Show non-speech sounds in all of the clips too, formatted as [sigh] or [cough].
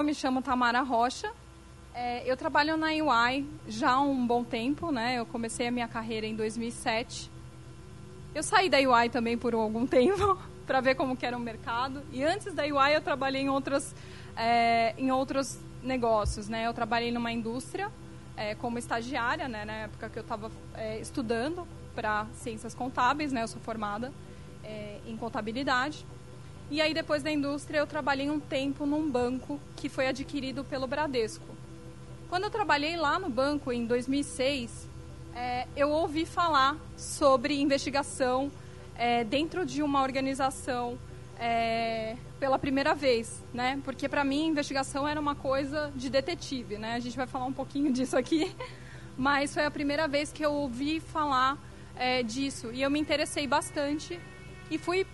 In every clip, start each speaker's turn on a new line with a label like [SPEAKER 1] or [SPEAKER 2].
[SPEAKER 1] Eu me chamo Tamara Rocha. É, eu trabalho na UI já há um bom tempo, né? Eu comecei a minha carreira em 2007. Eu saí da UI também por algum [laughs] tempo para ver como que era o mercado. E antes da UI eu trabalhei em outras é, em outros negócios, né? Eu trabalhei numa indústria é, como estagiária, né? Na época que eu estava é, estudando para ciências contábeis, né? Eu sou formada é, em contabilidade. E aí, depois da indústria, eu trabalhei um tempo num banco que foi adquirido pelo Bradesco. Quando eu trabalhei lá no banco, em 2006, é, eu ouvi falar sobre investigação é, dentro de uma organização é, pela primeira vez, né? Porque para mim investigação era uma coisa de detetive, né? A gente vai falar um pouquinho [laughs] disso aqui, mas foi a primeira vez que eu ouvi falar é, disso e eu me interessei bastante e fui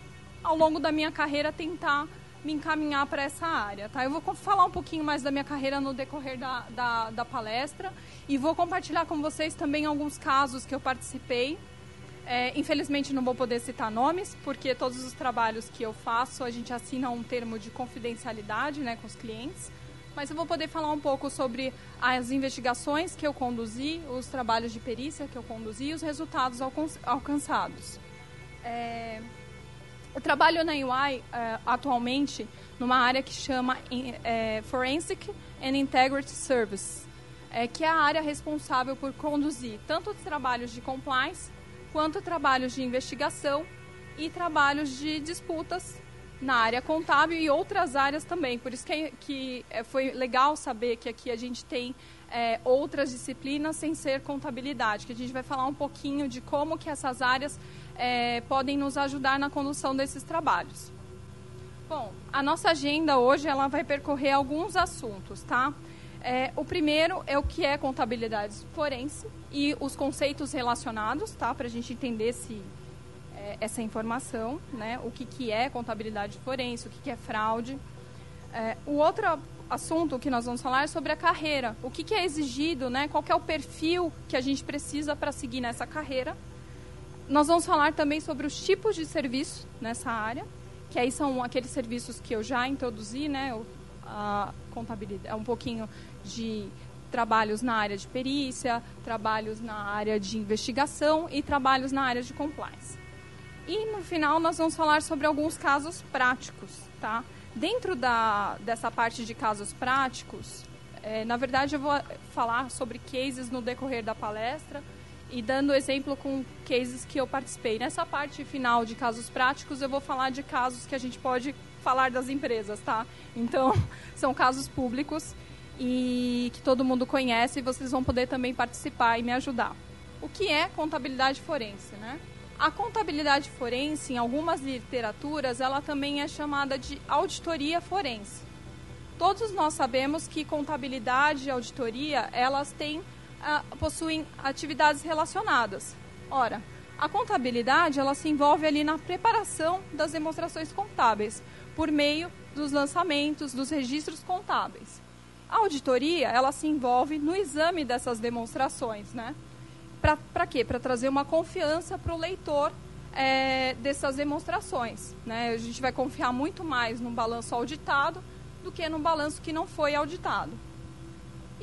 [SPEAKER 1] ao longo da minha carreira tentar me encaminhar para essa área. Tá? Eu vou falar um pouquinho mais da minha carreira no decorrer da, da, da, palestra e vou compartilhar com vocês também alguns casos que eu participei. É, infelizmente não vou poder citar nomes, porque todos os trabalhos que eu faço a gente assina um termo de confidencialidade né, com os clientes. Mas eu vou poder falar um pouco sobre as investigações que eu conduzi, os trabalhos de perícia que eu conduzi e os resultados alcançados. É, eu trabalho na UI uh, eh, atualmente numa área que chama uh, Forensic and Integrity Service, uh, que é a área responsável por conduzir tanto os trabalhos de compliance quanto trabalhos de investigação e trabalhos de disputas na área contábil e outras áreas também. Por isso que, que foi legal saber que aqui a gente tem é, outras disciplinas sem ser contabilidade, que a gente vai falar um pouquinho de como que essas áreas é, podem nos ajudar na condução desses trabalhos. Bom, a nossa agenda hoje ela vai percorrer alguns assuntos, tá? É, o primeiro é o que é contabilidade forense e os conceitos relacionados, tá? Para a gente entender se, é, essa informação, né? O que, que é contabilidade forense, o que, que é fraude. É, o outro assunto que nós vamos falar é sobre a carreira. O que, que é exigido, né? Qual é o perfil que a gente precisa para seguir nessa carreira. Nós vamos falar também sobre os tipos de serviço nessa área, que aí são aqueles serviços que eu já introduzi, né? A contabilidade, é um pouquinho de trabalhos na área de perícia, trabalhos na área de investigação e trabalhos na área de compliance. E no final nós vamos falar sobre alguns casos práticos, tá? Dentro da, dessa parte de casos práticos, é, na verdade eu vou falar sobre cases no decorrer da palestra, e dando exemplo com cases que eu participei. Nessa parte final de casos práticos, eu vou falar de casos que a gente pode falar das empresas, tá? Então, [laughs] são casos públicos e que todo mundo conhece e vocês vão poder também participar e me ajudar. O que é contabilidade forense, né? A contabilidade forense, em algumas literaturas, ela também é chamada de auditoria forense. Todos nós sabemos que contabilidade e auditoria, elas têm possuem atividades relacionadas. Ora, a contabilidade ela se envolve ali na preparação das demonstrações contábeis por meio dos lançamentos dos registros contábeis. A auditoria ela se envolve no exame dessas demonstrações, né? Para quê? Para trazer uma confiança para o leitor é, dessas demonstrações. Né? A gente vai confiar muito mais num balanço auditado do que num balanço que não foi auditado.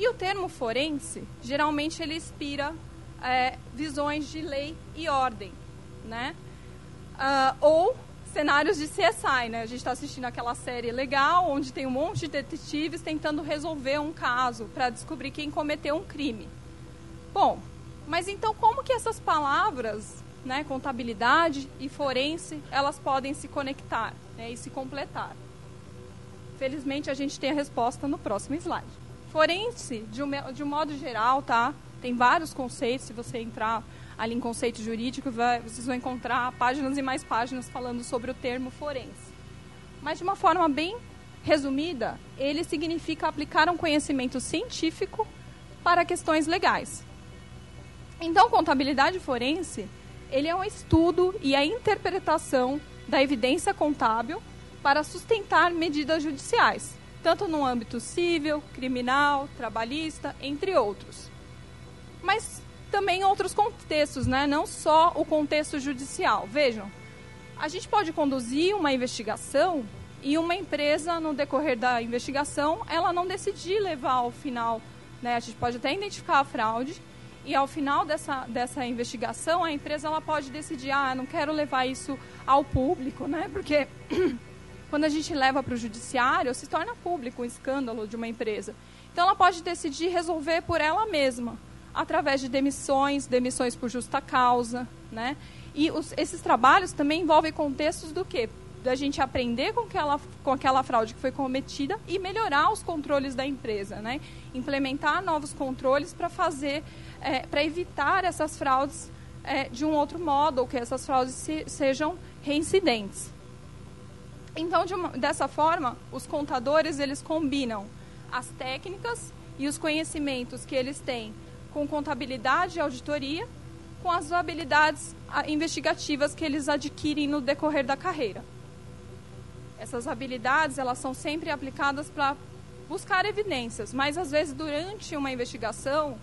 [SPEAKER 1] E o termo forense, geralmente ele inspira é, visões de lei e ordem, né? Uh, ou cenários de CSI, né? A gente está assistindo aquela série legal, onde tem um monte de detetives tentando resolver um caso para descobrir quem cometeu um crime. Bom, mas então como que essas palavras, né, contabilidade e forense, elas podem se conectar né, e se completar? Felizmente a gente tem a resposta no próximo slide. Forense, de um, de um modo geral, tá? Tem vários conceitos, se você entrar ali em conceito jurídico, vai, vocês vão encontrar páginas e mais páginas falando sobre o termo forense. Mas de uma forma bem resumida, ele significa aplicar um conhecimento científico para questões legais. Então, contabilidade forense, ele é um estudo e a interpretação da evidência contábil para sustentar medidas judiciais, tanto no âmbito civil, criminal, trabalhista, entre outros. Mas também outros contextos, né? não só o contexto judicial. Vejam, a gente pode conduzir uma investigação e uma empresa, no decorrer da investigação, ela não decidir levar ao final, né? A gente pode até identificar a fraude, e ao final dessa, dessa investigação, a empresa ela pode decidir, ah, não quero levar isso ao público, né? Porque [clears throat] quando a gente leva para o judiciário, se torna público o escândalo de uma empresa. Então, ela pode decidir resolver por ela mesma, através de demissões, demissões por justa causa, né? E os, esses trabalhos também envolvem contextos do quê? da gente aprender com aquela, com aquela fraude que foi cometida e melhorar os controles da empresa, né? Implementar novos controles para fazer, é, para evitar essas fraudes é, de um outro modo, ou que essas fraudes se, sejam reincidentes. Então, de uma, dessa forma, os contadores eles combinam as técnicas e os conhecimentos que eles têm com contabilidade e auditoria com as habilidades investigativas que eles adquirem no decorrer da carreira. Essas habilidades, elas são sempre aplicadas para buscar evidências, mas às vezes durante uma investigação,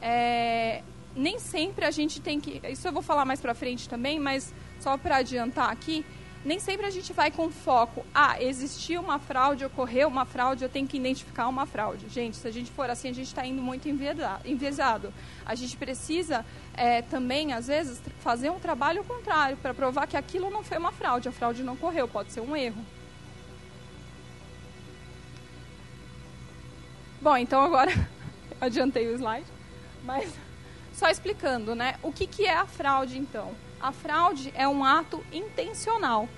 [SPEAKER 1] é, nem sempre a gente tem que. Isso eu vou falar mais para frente também, mas só para adiantar aqui, nem sempre a gente vai com foco. Ah, existiu uma fraude, ocorreu uma fraude, eu tenho que identificar uma fraude. Gente, se a gente for assim, a gente está indo muito enviesado. A gente precisa é, também, às vezes, fazer um trabalho contrário para provar que aquilo não foi uma fraude. A fraude não ocorreu, pode ser um erro. Bom, então agora [laughs] adiantei o slide, mas só explicando, né? O que, que é a fraude, então? A fraude é um ato intencional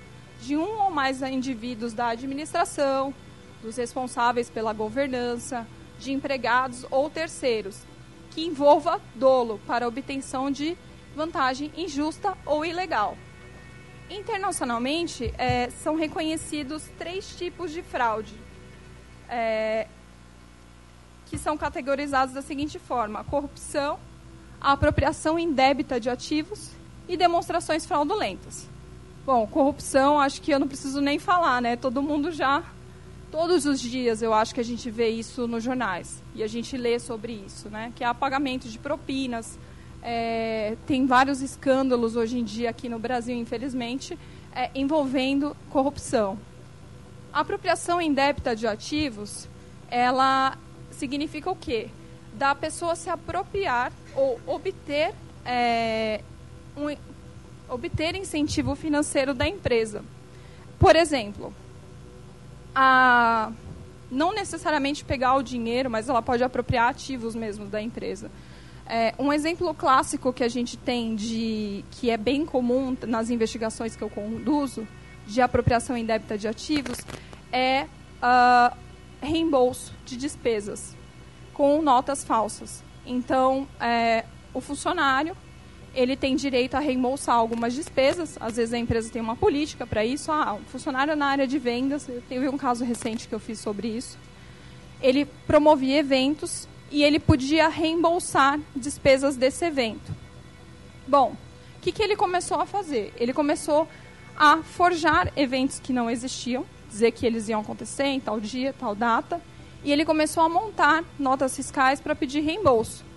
[SPEAKER 1] de um ou mais indivíduos da administração, dos responsáveis pela governança, de empregados ou terceiros, que envolva dolo para obtenção de vantagem injusta ou ilegal. Internacionalmente, é, são reconhecidos três tipos de fraude. É, que são categorizados da seguinte forma: corrupção, apropriação indébita de ativos e demonstrações fraudulentas. Bom, corrupção, acho que eu não preciso nem falar, né? Todo mundo já todos os dias eu acho que a gente vê isso nos jornais e a gente lê sobre isso, né? Que é pagamento de propinas. É, tem vários escândalos hoje em dia aqui no Brasil, infelizmente, é, envolvendo corrupção. A apropriação indébita de ativos, ela significa o quê? Da pessoa se apropriar ou obter, é, um, obter incentivo financeiro da empresa. Por exemplo, a, não necessariamente pegar o dinheiro, mas ela pode apropriar ativos mesmo da empresa. É, um exemplo clássico que a gente tem de que é bem comum nas investigações que eu conduzo de apropriação indébita de ativos é uh, reembolso de despesas com notas falsas. Então, é, o funcionário ele tem direito a reembolsar algumas despesas. Às vezes a empresa tem uma política para isso. Ah, um funcionário na área de vendas, teve um caso recente que eu fiz sobre isso. Ele promovia eventos e ele podia reembolsar despesas desse evento. Bom, o que, que ele começou a fazer? Ele começou a forjar eventos que não existiam, dizer que eles iam acontecer em tal dia, tal data, e ele começou a montar notas fiscais para pedir reembolso.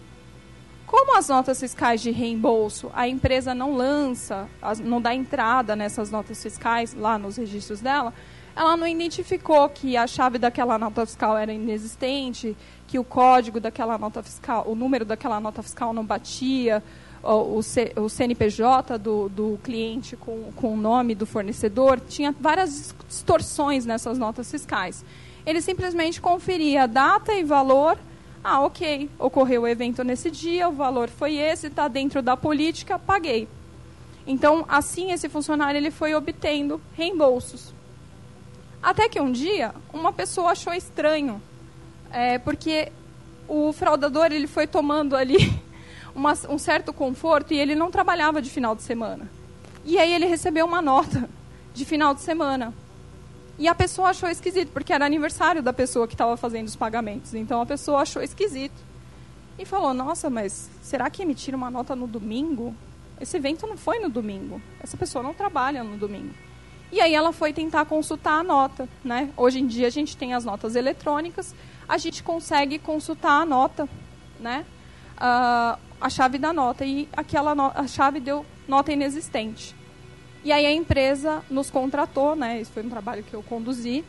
[SPEAKER 1] Como as notas fiscais de reembolso a empresa não lança, não dá entrada nessas notas fiscais lá nos registros dela, ela não identificou que a chave daquela nota fiscal era inexistente, que o código daquela nota fiscal, o número daquela nota fiscal não batia, o, CNPJ do, do cliente com, com o nome do fornecedor, tinha várias distorções nessas notas fiscais. Ele simplesmente conferia data e valor ah, ok, ocorreu o evento nesse dia, o valor foi esse, está dentro da política, paguei. Então, assim, esse funcionário ele foi obtendo reembolsos. Até que um dia, uma pessoa achou estranho, é, porque o fraudador ele foi tomando ali [laughs] uma, um certo conforto e ele não trabalhava de final de semana. E aí ele recebeu uma nota de final de semana. E a pessoa achou esquisito, porque era aniversário da pessoa que estava fazendo os pagamentos. Então a pessoa achou esquisito. E falou: Nossa, mas será que emitiram uma nota no domingo? Esse evento não foi no domingo. Essa pessoa não trabalha no domingo. E aí ela foi tentar consultar a nota. Né? Hoje em dia a gente tem as notas eletrônicas, a gente consegue consultar a nota, né? Uh, a chave da nota. E aquela no a chave deu nota inexistente. E aí a empresa nos contratou, né? Isso foi um trabalho que eu conduzi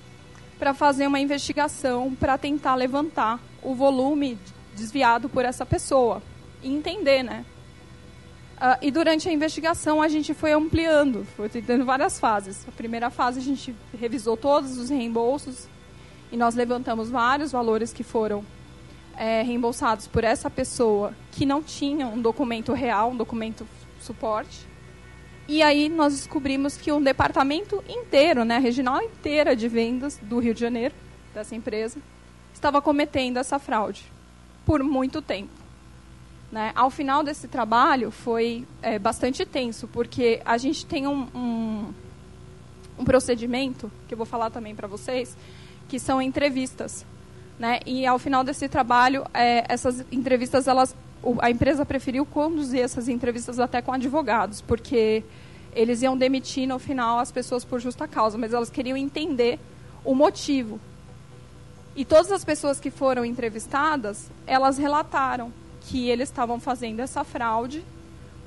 [SPEAKER 1] para fazer uma investigação para tentar levantar o volume desviado por essa pessoa e entender, né? Uh, e durante a investigação a gente foi ampliando, foi tendo várias fases. A primeira fase a gente revisou todos os reembolsos e nós levantamos vários valores que foram é, reembolsados por essa pessoa que não tinha um documento real, um documento suporte. E aí nós descobrimos que um departamento inteiro, né, regional inteira de vendas do Rio de Janeiro, dessa empresa, estava cometendo essa fraude por muito tempo. Né? Ao final desse trabalho foi é, bastante tenso, porque a gente tem um, um, um procedimento, que eu vou falar também para vocês, que são entrevistas. Né? E ao final desse trabalho, é, essas entrevistas, elas, a empresa preferiu conduzir essas entrevistas até com advogados, porque eles iam demitir no final as pessoas por justa causa, mas elas queriam entender o motivo. E todas as pessoas que foram entrevistadas, elas relataram que eles estavam fazendo essa fraude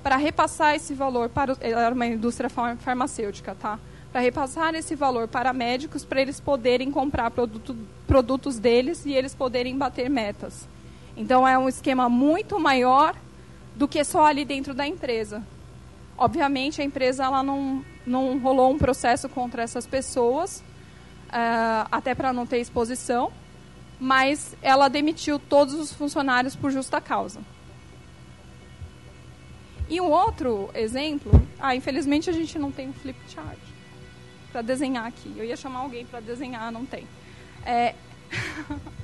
[SPEAKER 1] para repassar esse valor para era uma indústria farmacêutica, tá? Para repassar esse valor para médicos para eles poderem comprar produto, produtos deles e eles poderem bater metas. Então é um esquema muito maior do que só ali dentro da empresa. Obviamente a empresa ela não não rolou um processo contra essas pessoas, uh, até para não ter exposição mas ela demitiu todos os funcionários por justa causa. E um outro exemplo, ah, infelizmente a gente não tem um flip chart para desenhar aqui. Eu ia chamar alguém para desenhar, não tem. É, [laughs]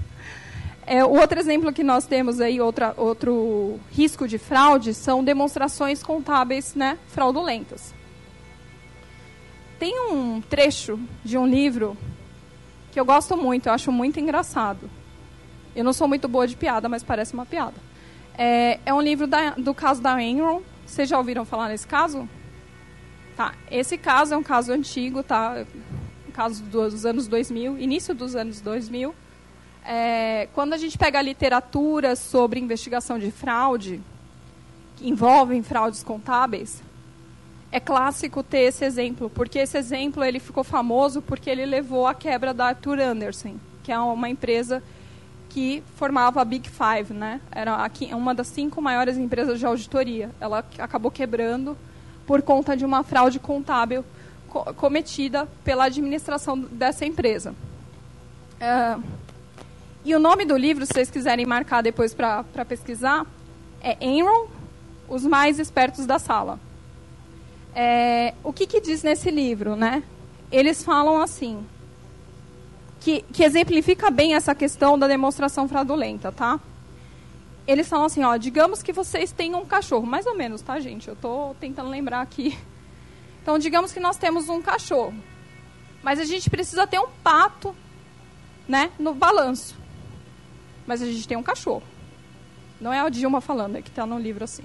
[SPEAKER 1] é, outro exemplo que nós temos aí, outra, outro risco de fraude, são demonstrações contábeis né, fraudulentas. Tem um trecho de um livro que eu gosto muito, eu acho muito engraçado. Eu não sou muito boa de piada, mas parece uma piada. É, é um livro da, do caso da Enron. Vocês já ouviram falar nesse caso? Tá. Esse caso é um caso antigo, tá? Caso dos anos 2000, início dos anos 2000. É, quando a gente pega a literatura sobre investigação de fraude, que envolvem fraudes contábeis, é clássico ter esse exemplo, porque esse exemplo ele ficou famoso porque ele levou à quebra da Arthur Anderson, que é uma empresa que formava a Big Five, né? Era uma das cinco maiores empresas de auditoria. Ela acabou quebrando por conta de uma fraude contábil co cometida pela administração dessa empresa. É, e o nome do livro, se vocês quiserem marcar depois para pesquisar, é Enron, Os Mais Espertos da Sala. É, o que, que diz nesse livro, né? Eles falam assim, que, que exemplifica bem essa questão da demonstração fraudulenta, tá? Eles falam assim, ó, digamos que vocês têm um cachorro, mais ou menos, tá, gente? Eu estou tentando lembrar aqui. Então, digamos que nós temos um cachorro, mas a gente precisa ter um pato, né, no balanço. Mas a gente tem um cachorro. Não é a Dilma falando, é que está no livro assim.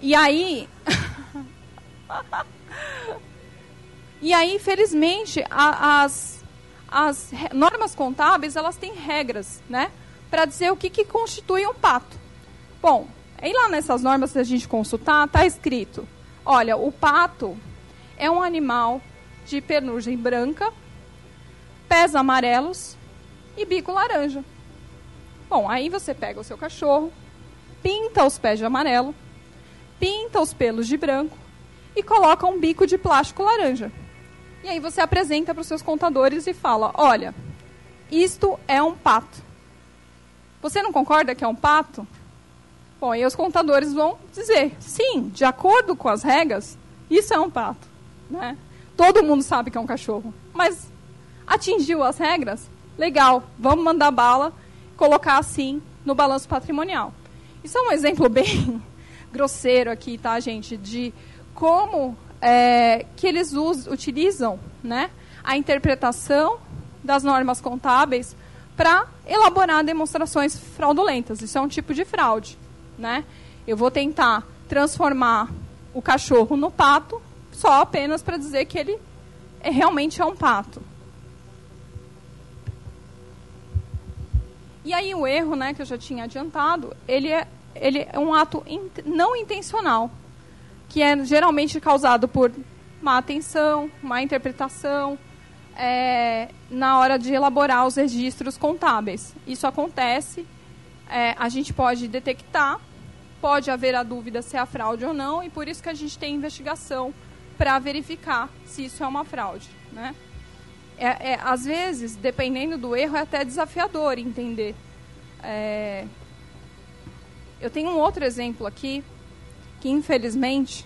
[SPEAKER 1] E aí, [laughs] e aí, infelizmente, a, as, as normas contábeis elas têm regras, né, para dizer o que, que constitui um pato. Bom, aí lá nessas normas que a gente consultar, está escrito: olha, o pato é um animal de penugem branca, pés amarelos e bico laranja. Bom, aí você pega o seu cachorro, pinta os pés de amarelo, pinta os pelos de branco e coloca um bico de plástico laranja. E aí você apresenta para os seus contadores e fala: olha, isto é um pato. Você não concorda que é um pato? Bom, aí os contadores vão dizer: sim, de acordo com as regras, isso é um pato. Né? Todo mundo sabe que é um cachorro. Mas atingiu as regras? Legal, vamos mandar bala, colocar assim no balanço patrimonial. Isso é um exemplo [laughs] bem grosseiro aqui, tá, gente? De como é, que eles usam, utilizam né, a interpretação das normas contábeis para elaborar demonstrações fraudulentas. Isso é um tipo de fraude. Né? Eu vou tentar transformar o cachorro no pato só apenas para dizer que ele é, realmente é um pato. E aí o erro, né, que eu já tinha adiantado, ele é, ele é um ato in, não intencional que é geralmente causado por má atenção, má interpretação é, na hora de elaborar os registros contábeis. Isso acontece, é, a gente pode detectar, pode haver a dúvida se é a fraude ou não, e por isso que a gente tem investigação para verificar se isso é uma fraude. Né? É, é, às vezes, dependendo do erro, é até desafiador entender. É, eu tenho um outro exemplo aqui, que infelizmente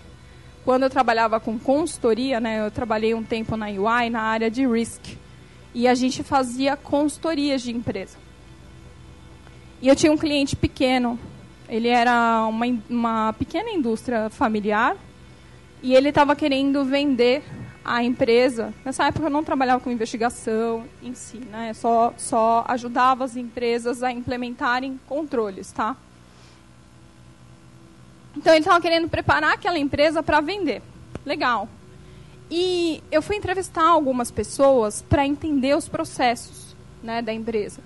[SPEAKER 1] quando eu trabalhava com consultoria, né, eu trabalhei um tempo na UI na área de risk. E a gente fazia consultorias de empresa. E eu tinha um cliente pequeno. Ele era uma, uma pequena indústria familiar. E ele estava querendo vender a empresa. Nessa época eu não trabalhava com investigação em si, né? Só, só ajudava as empresas a implementarem controles, tá? Então ele estava querendo preparar aquela empresa para vender. Legal. E eu fui entrevistar algumas pessoas para entender os processos né, da empresa.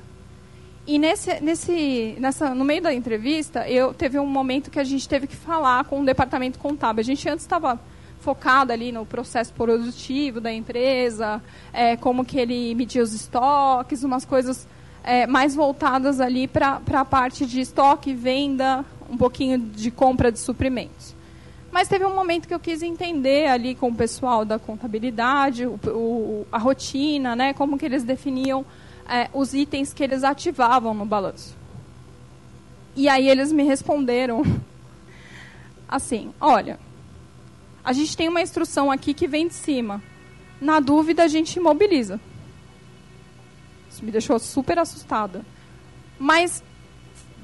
[SPEAKER 1] E nesse, nesse, nessa, no meio da entrevista, eu teve um momento que a gente teve que falar com o departamento contábil. A gente antes estava focado ali no processo produtivo da empresa, é, como que ele media os estoques, umas coisas é, mais voltadas ali para a parte de estoque, venda, um pouquinho de compra de suprimentos. Mas teve um momento que eu quis entender ali com o pessoal da contabilidade, o, o, a rotina, né, como que eles definiam é, os itens que eles ativavam no balanço. E aí eles me responderam [laughs] assim, olha, a gente tem uma instrução aqui que vem de cima. Na dúvida, a gente imobiliza. Isso me deixou super assustada. Mas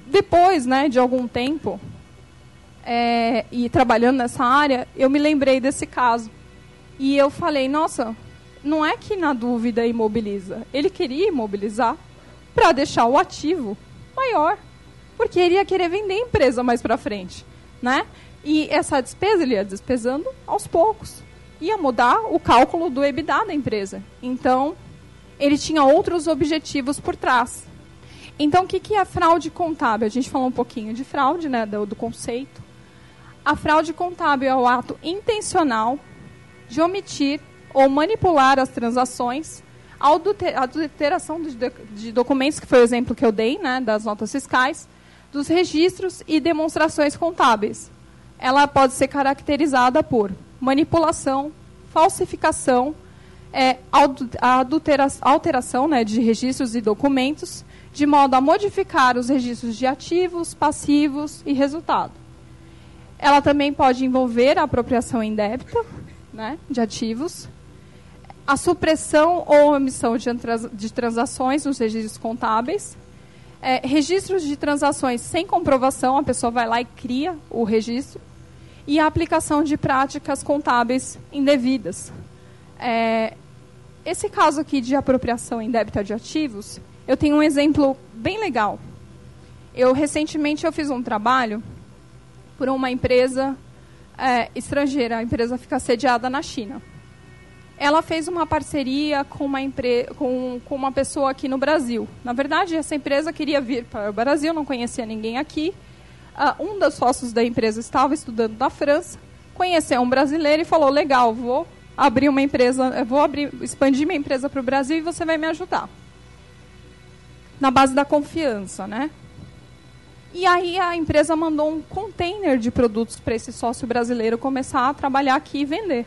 [SPEAKER 1] depois, né, de algum tempo, é, e trabalhando nessa área, eu me lembrei desse caso. E eu falei, nossa, não é que na dúvida imobiliza. Ele queria imobilizar para deixar o ativo maior. Porque ele ia querer vender a empresa mais para frente. Né? E essa despesa ele ia despesando aos poucos. Ia mudar o cálculo do EBITDA da empresa. Então, ele tinha outros objetivos por trás. Então, o que, que é fraude contábil? A gente falou um pouquinho de fraude, né, do, do conceito. A fraude contábil é o ato intencional de omitir ou manipular as transações, a adulteração de, documentos, que foi o exemplo que eu dei, né, das notas fiscais, dos registros e demonstrações contábeis. Ela pode ser caracterizada por manipulação, falsificação, é, alteração né, de registros e documentos, de modo a modificar os registros de ativos, passivos e resultado. Ela também pode envolver a apropriação indébita né, de ativos, a supressão ou omissão de, de transações nos registros contábeis, é, registros de transações sem comprovação, a pessoa vai lá e cria o registro, e a aplicação de práticas contábeis indevidas. É, esse caso aqui de apropriação indébita de ativos, eu tenho um exemplo bem legal. Eu recentemente eu fiz um trabalho por uma empresa é, estrangeira. A empresa fica sediada na China. Ela fez uma parceria com uma, empre com, com uma pessoa aqui no Brasil. Na verdade, essa empresa queria vir para o Brasil, não conhecia ninguém aqui. Uh, um dos sócios da empresa estava estudando na França, conheceu um brasileiro e falou: legal, vou abrir uma empresa, vou abrir, expandir minha empresa para o Brasil e você vai me ajudar na base da confiança, né? E aí a empresa mandou um container de produtos para esse sócio brasileiro começar a trabalhar aqui e vender.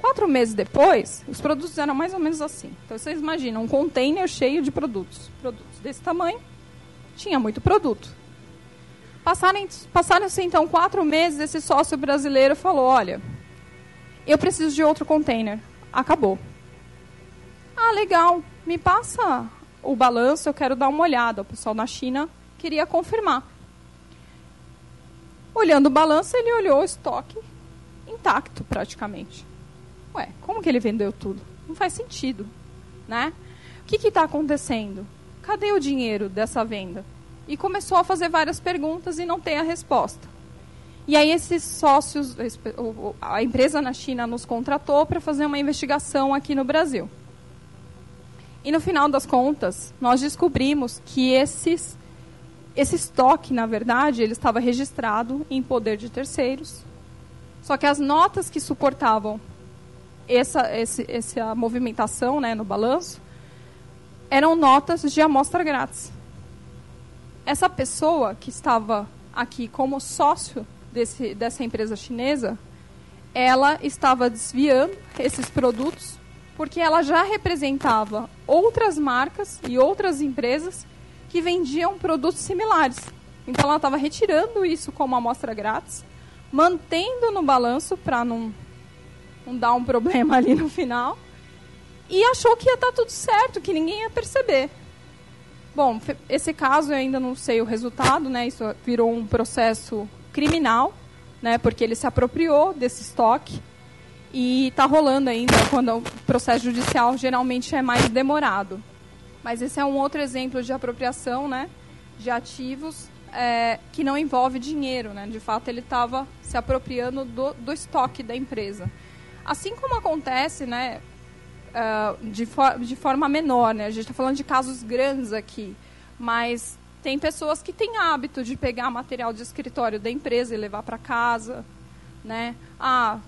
[SPEAKER 1] Quatro meses depois, os produtos eram mais ou menos assim. Então vocês imaginam um container cheio de produtos, produtos desse tamanho, tinha muito produto. Passaram-se passaram então quatro meses, esse sócio brasileiro falou: olha, eu preciso de outro container. Acabou. Ah, legal me passa o balanço, eu quero dar uma olhada. O pessoal na China queria confirmar. Olhando o balanço, ele olhou o estoque intacto, praticamente. Ué, como que ele vendeu tudo? Não faz sentido, né? O que está acontecendo? Cadê o dinheiro dessa venda? E começou a fazer várias perguntas e não tem a resposta. E aí esses sócios, a empresa na China nos contratou para fazer uma investigação aqui no Brasil. E no final das contas, nós descobrimos que esses, esse estoque, na verdade, ele estava registrado em poder de terceiros Só que as notas que suportavam essa, esse, essa movimentação né, no balanço eram notas de amostra grátis. Essa pessoa que estava aqui como sócio desse, dessa empresa chinesa, ela estava desviando esses produtos porque ela já representava outras marcas e outras empresas que vendiam produtos similares. Então ela estava retirando isso como amostra grátis, mantendo no balanço para não, não dar um [laughs] problema ali no final, e achou que ia estar tá tudo certo, que ninguém ia perceber. Bom, esse caso eu ainda não sei o resultado, né? Isso virou um processo criminal, né? Porque ele se apropriou desse estoque e está rolando ainda quando o processo judicial geralmente é mais demorado. Mas esse é um outro exemplo de apropriação né, de ativos é, que não envolve dinheiro. Né? De fato, ele estava se apropriando do, do, estoque da empresa. Assim como acontece né, uh, de, for, de forma menor, né? a gente está falando de casos grandes aqui, mas tem pessoas que têm hábito de pegar material de escritório da empresa e levar para casa. Né? Ah,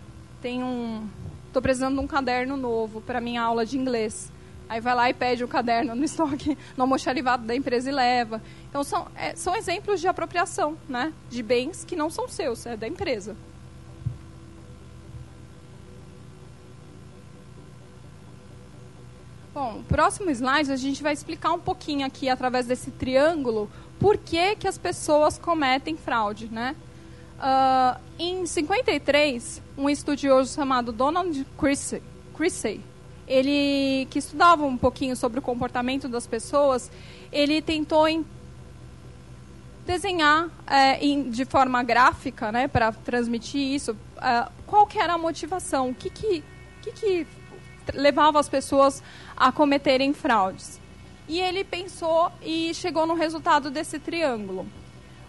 [SPEAKER 1] tem um. Estou precisando de um caderno novo para minha aula de inglês. Aí vai lá e pede o caderno no [laughs] estoque, no almoxarifado da empresa e leva. Então são, é, são exemplos de apropriação, né? De bens que não são seus, é da empresa. Bom, próximo slide a gente vai explicar um pouquinho aqui através desse triângulo por que, que as pessoas cometem fraude, né? Uh, em 53, um estudioso chamado Donald Chrissey, ele que estudava um pouquinho sobre o comportamento das pessoas, ele tentou em, desenhar é, em, de forma gráfica, né, para transmitir isso, uh, qual que era a motivação, o que que, que que levava as pessoas a cometerem fraudes. E ele pensou e chegou no resultado desse triângulo.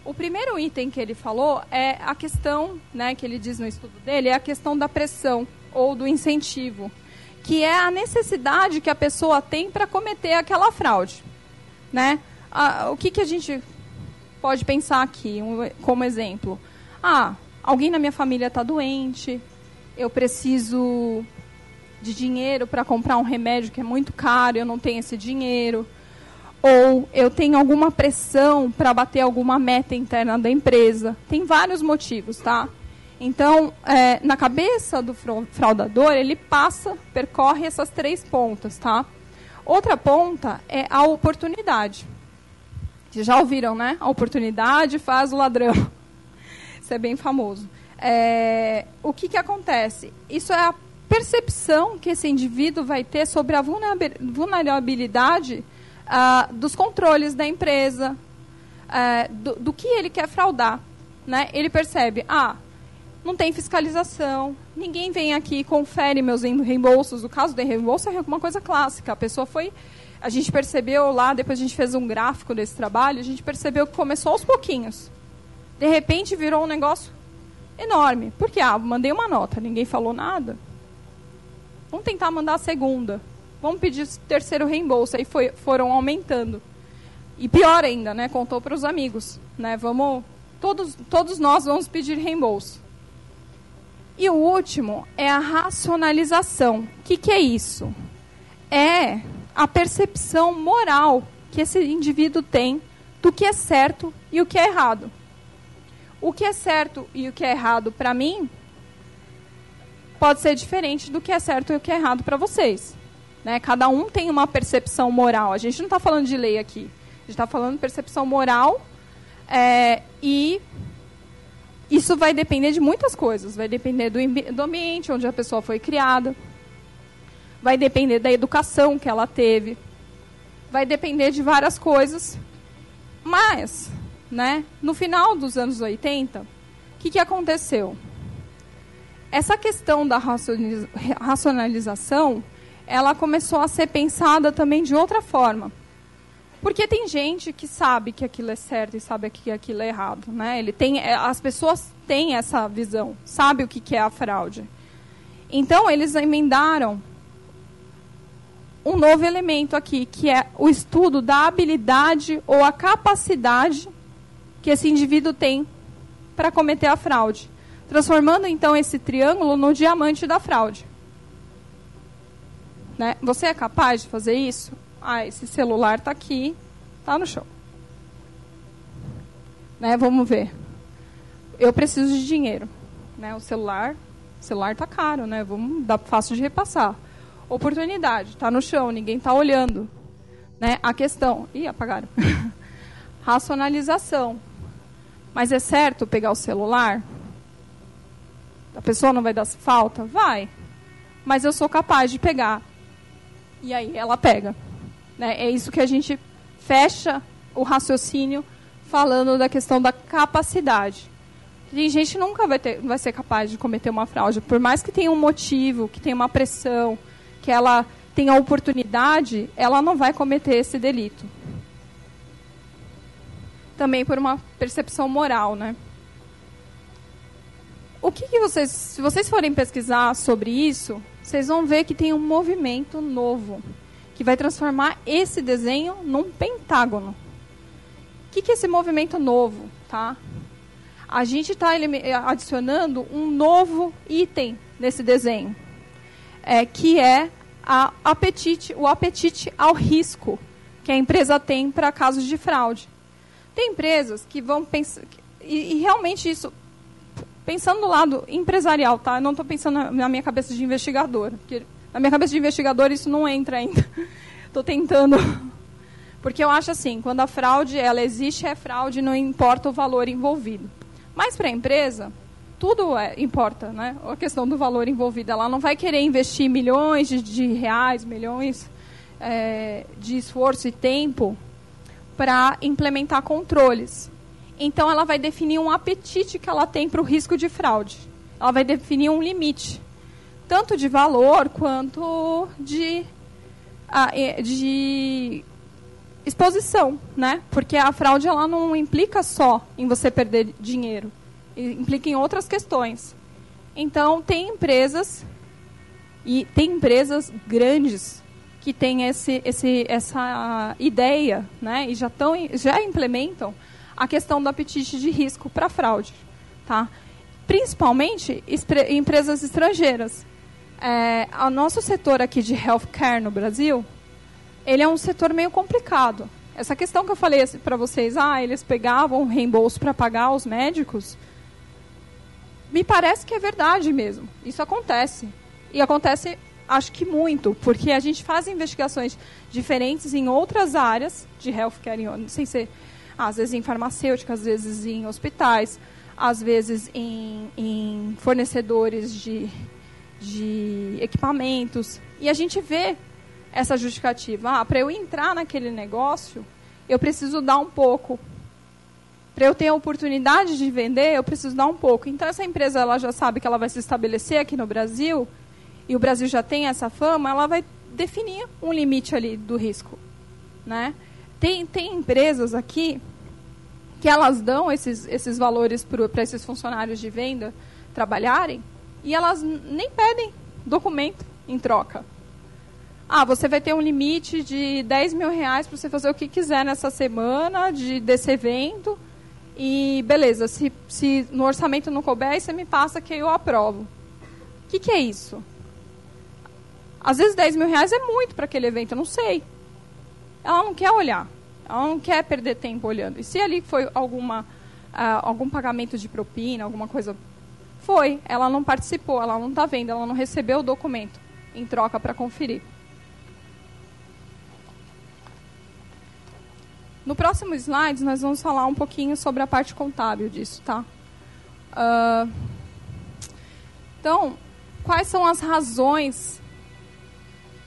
[SPEAKER 1] O primeiro item que ele falou é a questão, né, que ele diz no estudo dele, é a questão da pressão ou do incentivo, que é a necessidade que a pessoa tem para cometer aquela fraude, né? O que, que a gente pode pensar aqui um, como exemplo? Ah, alguém na minha família está doente, eu preciso de dinheiro para comprar um remédio que é muito caro, eu não tenho esse dinheiro ou eu tenho alguma pressão para bater alguma meta interna da empresa. Tem vários motivos, tá? Então, é, na cabeça do fraudador, ele passa, percorre essas três pontas, tá? Outra ponta é a oportunidade. Vocês já ouviram, né? A oportunidade faz o ladrão. [laughs] Isso é bem famoso. É, o que, que acontece? Isso é a percepção que esse indivíduo vai ter sobre a vulnerabilidade uh, dos controles da empresa, uh, do, do, que ele quer fraudar. Né? Ele percebe, ah, não tem fiscalização, ninguém vem aqui e confere meus reembolsos. O caso de reembolso é uma coisa clássica. A pessoa foi. A gente percebeu lá, depois a gente fez um gráfico desse trabalho, a gente percebeu que começou aos pouquinhos. De repente virou um negócio enorme. Porque, ah, mandei uma nota, ninguém falou nada. Vamos tentar mandar a segunda vamos pedir terceiro reembolso. Aí foi, foram aumentando. E pior ainda, né? Contou para os amigos, né? Vamos, todos, todos nós vamos pedir reembolso. E o último é a racionalização. O que, que é isso? É a percepção moral que esse indivíduo tem do que é certo e o que é errado. O que é certo e o que é errado para mim pode ser diferente do que é certo e o que é errado para vocês. Né? Cada um tem uma percepção moral. A gente não está falando de lei aqui. A gente está falando de percepção moral é, e isso vai depender de muitas coisas. Vai depender do, do ambiente onde a pessoa foi criada. Vai depender da educação que ela teve. Vai depender de várias coisas. Mas, né, no final dos anos 80, o que, que aconteceu? Essa questão da racionalização ela começou a ser pensada também de outra forma. Porque tem gente que sabe que aquilo é certo e sabe que aquilo é errado, né? Ele tem, é, as pessoas têm essa visão, sabe o que é a fraude. Então eles emendaram um novo elemento aqui, que é o estudo da habilidade ou a capacidade que esse indivíduo tem para cometer a fraude. Transformando então esse triângulo no diamante da fraude. Né? Você é capaz de fazer isso? Ah, esse celular está aqui, está no chão. Né? Vamos ver. Eu preciso de dinheiro. Né? O celular, o celular está caro, né? Vamos dar fácil de repassar. Oportunidade, está no chão, ninguém está olhando. Né? A questão, ih, apagaram. [laughs] Racionalização. Mas é certo pegar o celular? A pessoa não vai dar falta? Vai. Mas eu sou capaz de pegar. E aí ela pega. Né? É isso que a gente fecha o raciocínio falando da questão da capacidade. Tem gente nunca vai, ter, vai ser capaz de cometer uma fraude, por mais que tenha um motivo, que tenha uma pressão, que ela tenha oportunidade, ela não vai cometer esse delito. Também por uma percepção moral, né? O que, que vocês, se vocês forem pesquisar sobre isso, vocês vão ver que tem um movimento novo que vai transformar esse desenho num pentágono. O que, que é esse movimento novo? Tá? A gente está adicionando um novo item nesse desenho, é, que é apetite, o apetite ao risco que a empresa tem para casos de fraude. Tem empresas que vão pensar. E, e, realmente isso, pensando do lado empresarial, tá? Eu não estou pensando na, minha cabeça de investigador, porque na minha cabeça de investigador isso não entra ainda. [laughs] Estou tentando. Porque eu acho assim, quando a fraude ela existe, é fraude, não importa o valor envolvido. Mas para a empresa, tudo é, importa, né? A questão do valor envolvido. Ela não vai querer investir milhões de, de reais, milhões é, de esforço e tempo para implementar controles. Então, ela vai definir um apetite que ela tem para o risco de fraude. Ela vai definir um limite, tanto de valor quanto de, de exposição, né? Porque a fraude ela não implica só em você perder dinheiro, implica em outras questões. Então tem empresas e tem empresas grandes que têm esse, esse, essa ideia, né? E já tão, já implementam a questão do apetite de risco para fraude, tá? Principalmente empresas estrangeiras. É, o nosso setor aqui de healthcare no Brasil, ele é um setor meio complicado. Essa questão que eu falei para vocês, ah, eles pegavam reembolso para pagar os médicos, me parece que é verdade mesmo. Isso acontece. E acontece, acho que muito, porque a gente faz investigações diferentes em outras áreas de healthcare, sem ser, às vezes em farmacêutica, às vezes em hospitais, às vezes em, em fornecedores de, de equipamentos. E a gente vê essa justificativa. Ah, para eu entrar naquele negócio, eu preciso dar um pouco. Para eu ter a oportunidade de vender, eu preciso dar um pouco. Então, essa empresa ela já sabe que ela vai se estabelecer aqui no Brasil, e o Brasil já tem essa fama, ela vai definir um limite ali do risco. Né? Tem, tem empresas aqui que elas dão esses, esses valores para esses funcionários de venda trabalharem, e elas nem pedem documento em troca. Ah, você vai ter um limite de 10 mil reais para você fazer o que quiser nessa semana de, desse evento. E beleza, se, se no orçamento não couber, você me passa que eu aprovo. O que, que é isso? Às vezes 10 mil reais é muito para aquele evento, eu não sei. Ela não quer olhar. Ela não quer perder tempo olhando. E se ali foi alguma, uh, algum pagamento de propina, alguma coisa. Foi. Ela não participou, ela não está vendo, ela não recebeu o documento em troca para conferir. No próximo slide, nós vamos falar um pouquinho sobre a parte contábil disso, tá? Uh, então, quais são as razões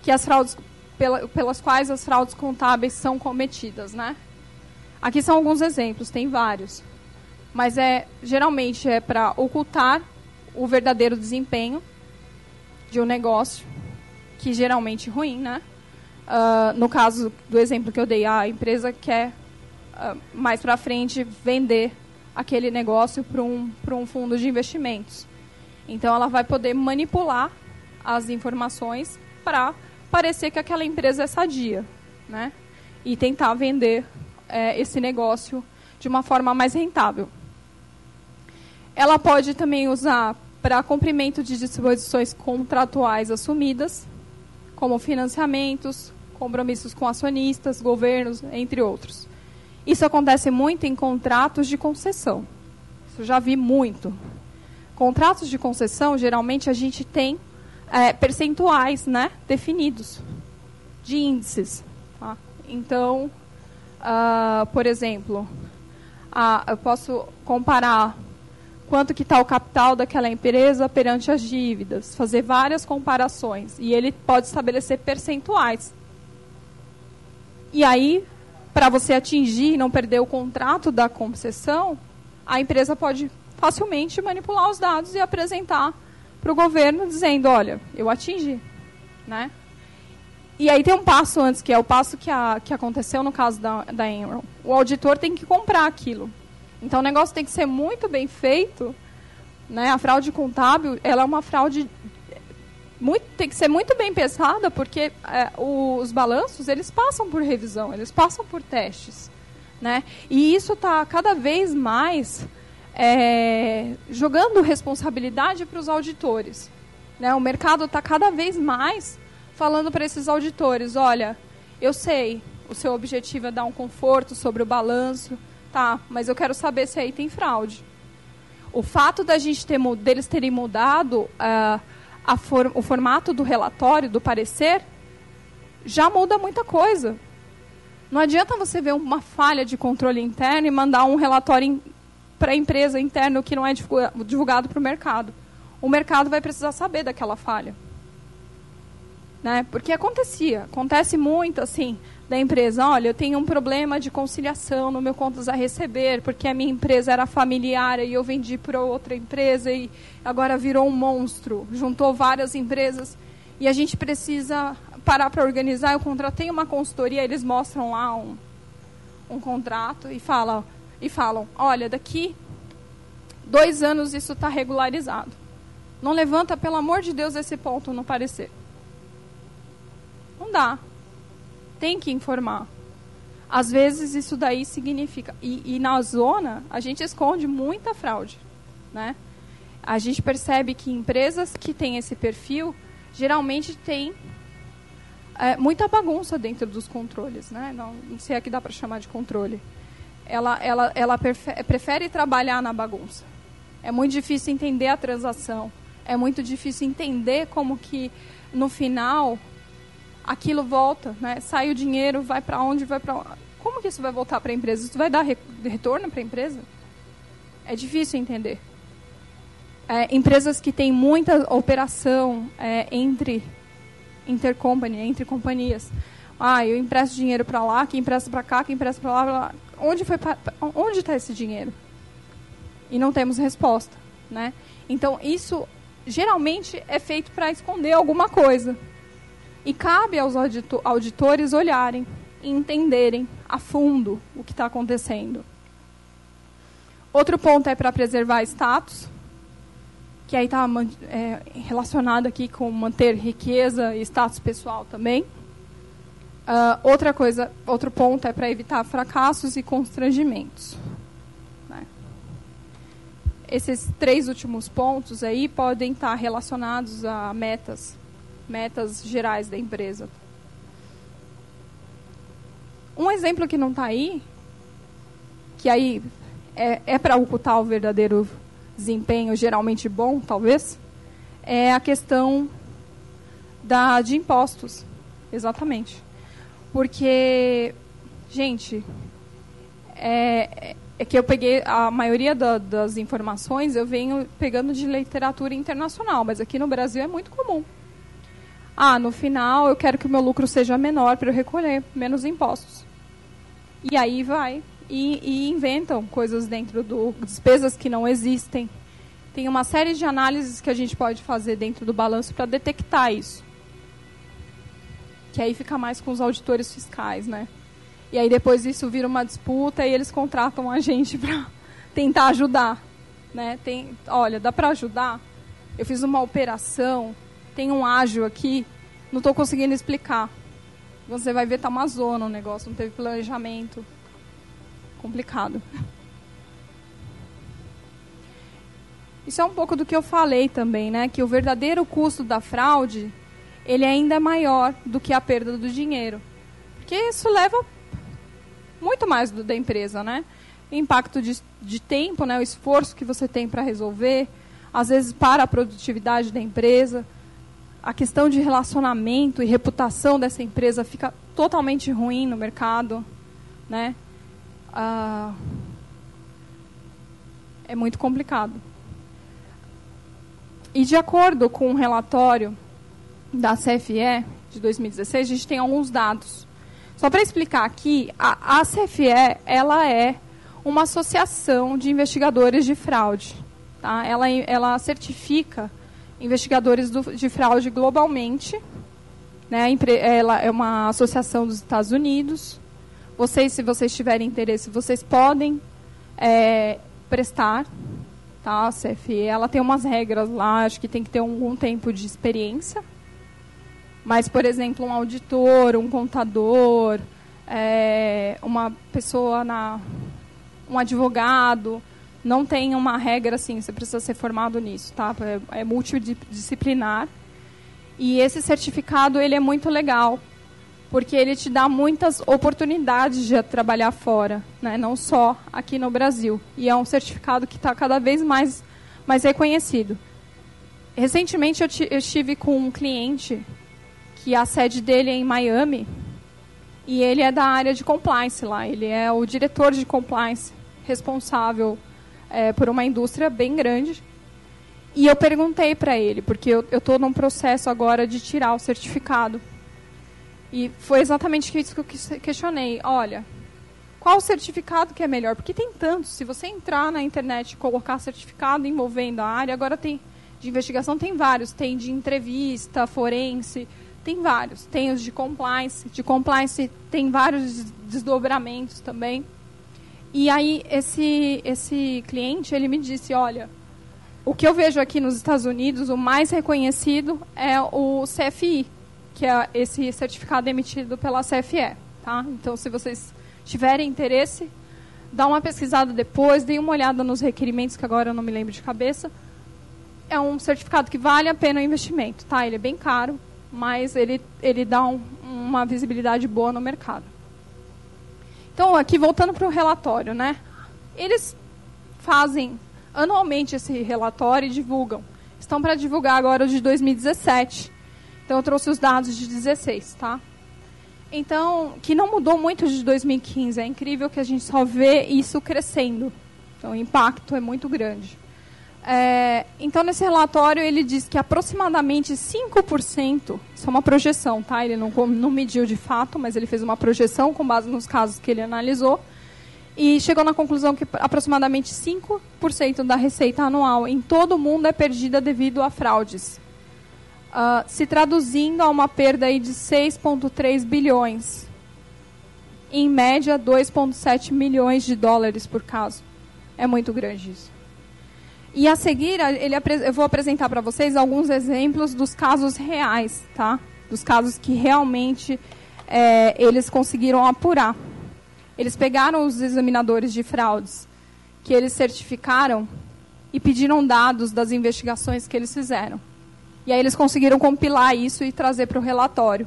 [SPEAKER 1] que as fraudes, pela, pelas quais as fraudes contábeis são cometidas, né? Aqui são alguns exemplos, tem vários. Mas é geralmente é para ocultar o verdadeiro desempenho de um negócio, que geralmente ruim, né? Uh, no caso do exemplo que eu dei, a empresa quer uh, mais para frente vender aquele negócio para um, um fundo de investimentos. Então, ela vai poder manipular as informações para parecer que aquela empresa é sadia, né? E tentar vender é, esse negócio de uma forma mais rentável. Ela pode também usar para cumprimento de disposições contratuais assumidas, como financiamentos, compromissos com acionistas, governos, entre outros. Isso acontece muito em contratos de concessão. Isso já vi muito. Contratos de concessão, geralmente a gente tem é, percentuais né, definidos de índices. Tá? Então, uh, por exemplo, uh, eu posso comparar quanto que está o capital daquela empresa perante as dívidas, fazer várias comparações. E ele pode estabelecer percentuais. E aí, para você atingir e não perder o contrato da concessão, a empresa pode facilmente manipular os dados e apresentar para o governo dizendo, olha, eu atingi. Né? E aí tem um passo antes, que é o passo que, a, que aconteceu no caso da, da Enron. O auditor tem que comprar aquilo. Então o negócio tem que ser muito bem feito. Né? A fraude contábil ela é uma fraude muito, tem que ser muito bem pensada porque é, os balanços eles passam por revisão, eles passam por testes, né? E isso está cada vez mais é, jogando responsabilidade para os auditores. Né? O mercado está cada vez mais falando para esses auditores, olha, eu sei, o seu objetivo é dar um conforto sobre o balanço, Tá, mas eu quero saber se aí tem fraude. O fato da gente ter, deles terem mudado uh, for, o formato do relatório, do parecer, já muda muita coisa. Não adianta você ver uma falha de controle interno e mandar um relatório para a empresa interno que não é divulgado para o mercado. O mercado vai precisar saber daquela falha. Né? Porque acontecia, acontece muito assim da empresa, olha, eu tenho um problema de conciliação no meu contas a receber, porque a minha empresa era familiar e eu vendi para outra empresa e agora virou um monstro, juntou várias empresas e a gente precisa parar para organizar. Eu contratei uma consultoria, eles mostram lá um, um contrato e falam, e falam, olha, daqui dois anos isso está regularizado. Não levanta, pelo amor de Deus, esse ponto no parecer. Não dá tem que informar. Às vezes isso daí significa. E, e, na zona, a gente esconde muita fraude. Né? A gente percebe que empresas que têm esse perfil geralmente têm é, muita bagunça dentro dos controles. Né? Não, não sei aqui dá para chamar de controle. Ela, ela, ela prefere trabalhar na bagunça. É muito difícil entender a transação. É muito difícil entender como que, no final, aquilo volta, né? Sai o dinheiro, vai para onde, vai para como que isso vai voltar para a empresa? Isso vai dar re retorno para a empresa? É difícil entender. É, empresas que têm muita operação é, entre intercompany, entre companhias. Ah, eu empresto dinheiro para lá, que empresta para cá, que empresta para lá, lá. Onde foi onde está esse dinheiro? E não temos resposta, né? Então isso geralmente é feito para esconder alguma coisa. E cabe aos auditores olharem e entenderem a fundo o que está acontecendo. Outro ponto é para preservar status, que aí está é, relacionado aqui com manter riqueza e status pessoal também. Uh, outra coisa, outro ponto é para evitar fracassos e constrangimentos. Né? Esses três últimos pontos aí podem estar relacionados a metas metas gerais da empresa. Um exemplo que não está aí, que aí é, é para ocultar o verdadeiro desempenho geralmente bom, talvez, é a questão da, de impostos. Exatamente. Porque, gente, é, é que eu peguei a maioria da, das informações eu venho pegando de literatura internacional, mas aqui no Brasil é muito comum. Ah, no final eu quero que o meu lucro seja menor para eu recolher menos impostos. E aí vai. E, e inventam coisas dentro do. despesas que não existem. Tem uma série de análises que a gente pode fazer dentro do balanço para detectar isso. Que aí fica mais com os auditores fiscais, né? E aí depois isso vira uma disputa e eles contratam a gente [laughs] para tentar ajudar, né? Tem, olha, dá para ajudar? Eu fiz uma operação tem um ágil aqui, não estou conseguindo explicar. Você vai ver, tá uma zona o negócio, não teve planejamento. Complicado. Isso é um pouco do que eu falei também, né? Que o verdadeiro custo da fraude, ele é ainda maior do que a perda do dinheiro. Porque isso leva muito mais do, da empresa, né? Impacto de, de tempo, né? O esforço que você tem para resolver, às vezes para a produtividade da empresa, a questão de relacionamento e reputação dessa empresa fica totalmente ruim no mercado, né? Ah, é muito complicado. E de acordo com o um relatório da CFE de 2016, a gente tem alguns dados. Só para explicar aqui, a, a CFE ela é uma associação de investigadores de fraude. Tá? Ela, ela certifica investigadores do, de fraude globalmente. Né? Ela é uma associação dos Estados Unidos. Vocês, se vocês tiverem interesse, vocês podem é, prestar tá? A CFE, ela tem umas regras lá, acho que tem que ter algum tempo de experiência. Mas, por exemplo, um auditor, um contador, é, uma pessoa na um advogado, não tem uma regra assim, você precisa ser formado nisso, tá? É, é multidisciplinar. E esse certificado ele é muito legal, porque ele te dá muitas oportunidades de trabalhar fora, né? não só aqui no Brasil. E é um certificado que está cada vez mais, mais reconhecido. Recentemente eu, eu estive com um cliente que a sede dele é em Miami e ele é da área de compliance lá. Ele é o diretor de compliance responsável é, por uma indústria bem grande. E eu perguntei para ele, porque eu estou num processo agora de tirar o certificado e foi exatamente isso que eu questionei. Olha, qual o certificado que é melhor? Porque tem tantos. Se você entrar na internet e colocar certificado envolvendo a área, agora tem de investigação tem vários. Tem de entrevista, forense, tem vários. Tem os de compliance. De compliance tem vários desdobramentos também. E aí esse esse cliente ele me disse, olha, o que eu vejo aqui nos Estados Unidos, o mais reconhecido é o CFI, que é esse certificado emitido pela CFE. Tá? Então, se vocês tiverem interesse, dá uma pesquisada depois, dê uma olhada nos requerimentos, que agora eu não me lembro de cabeça. É um certificado que vale a pena o investimento. Tá? Ele é bem caro, mas ele, ele dá um, uma visibilidade boa no mercado. Então, aqui voltando para o relatório, né? Eles fazem anualmente esse relatório e divulgam. Estão para divulgar agora o de 2017. Então eu trouxe os dados de 16, tá? Então, que não mudou muito de 2015. É incrível que a gente só vê isso crescendo. Então, o impacto é muito grande. É, então, nesse relatório, ele diz que aproximadamente 5%, isso é uma projeção, tá? Ele não, não mediu de fato, mas ele fez uma projeção com base nos casos que ele analisou. E chegou na conclusão que aproximadamente 5% da receita anual em todo o mundo é perdida devido a fraudes uh, se traduzindo a uma perda aí de 6,3 bilhões. Em média, 2,7 milhões de dólares por caso. É muito grande isso. E a seguir, ele, eu vou apresentar para vocês alguns exemplos dos casos reais, tá? Dos casos que realmente é, eles conseguiram apurar. Eles pegaram os examinadores de fraudes que eles certificaram e pediram dados das investigações que eles fizeram. E aí eles conseguiram compilar isso e trazer para o relatório.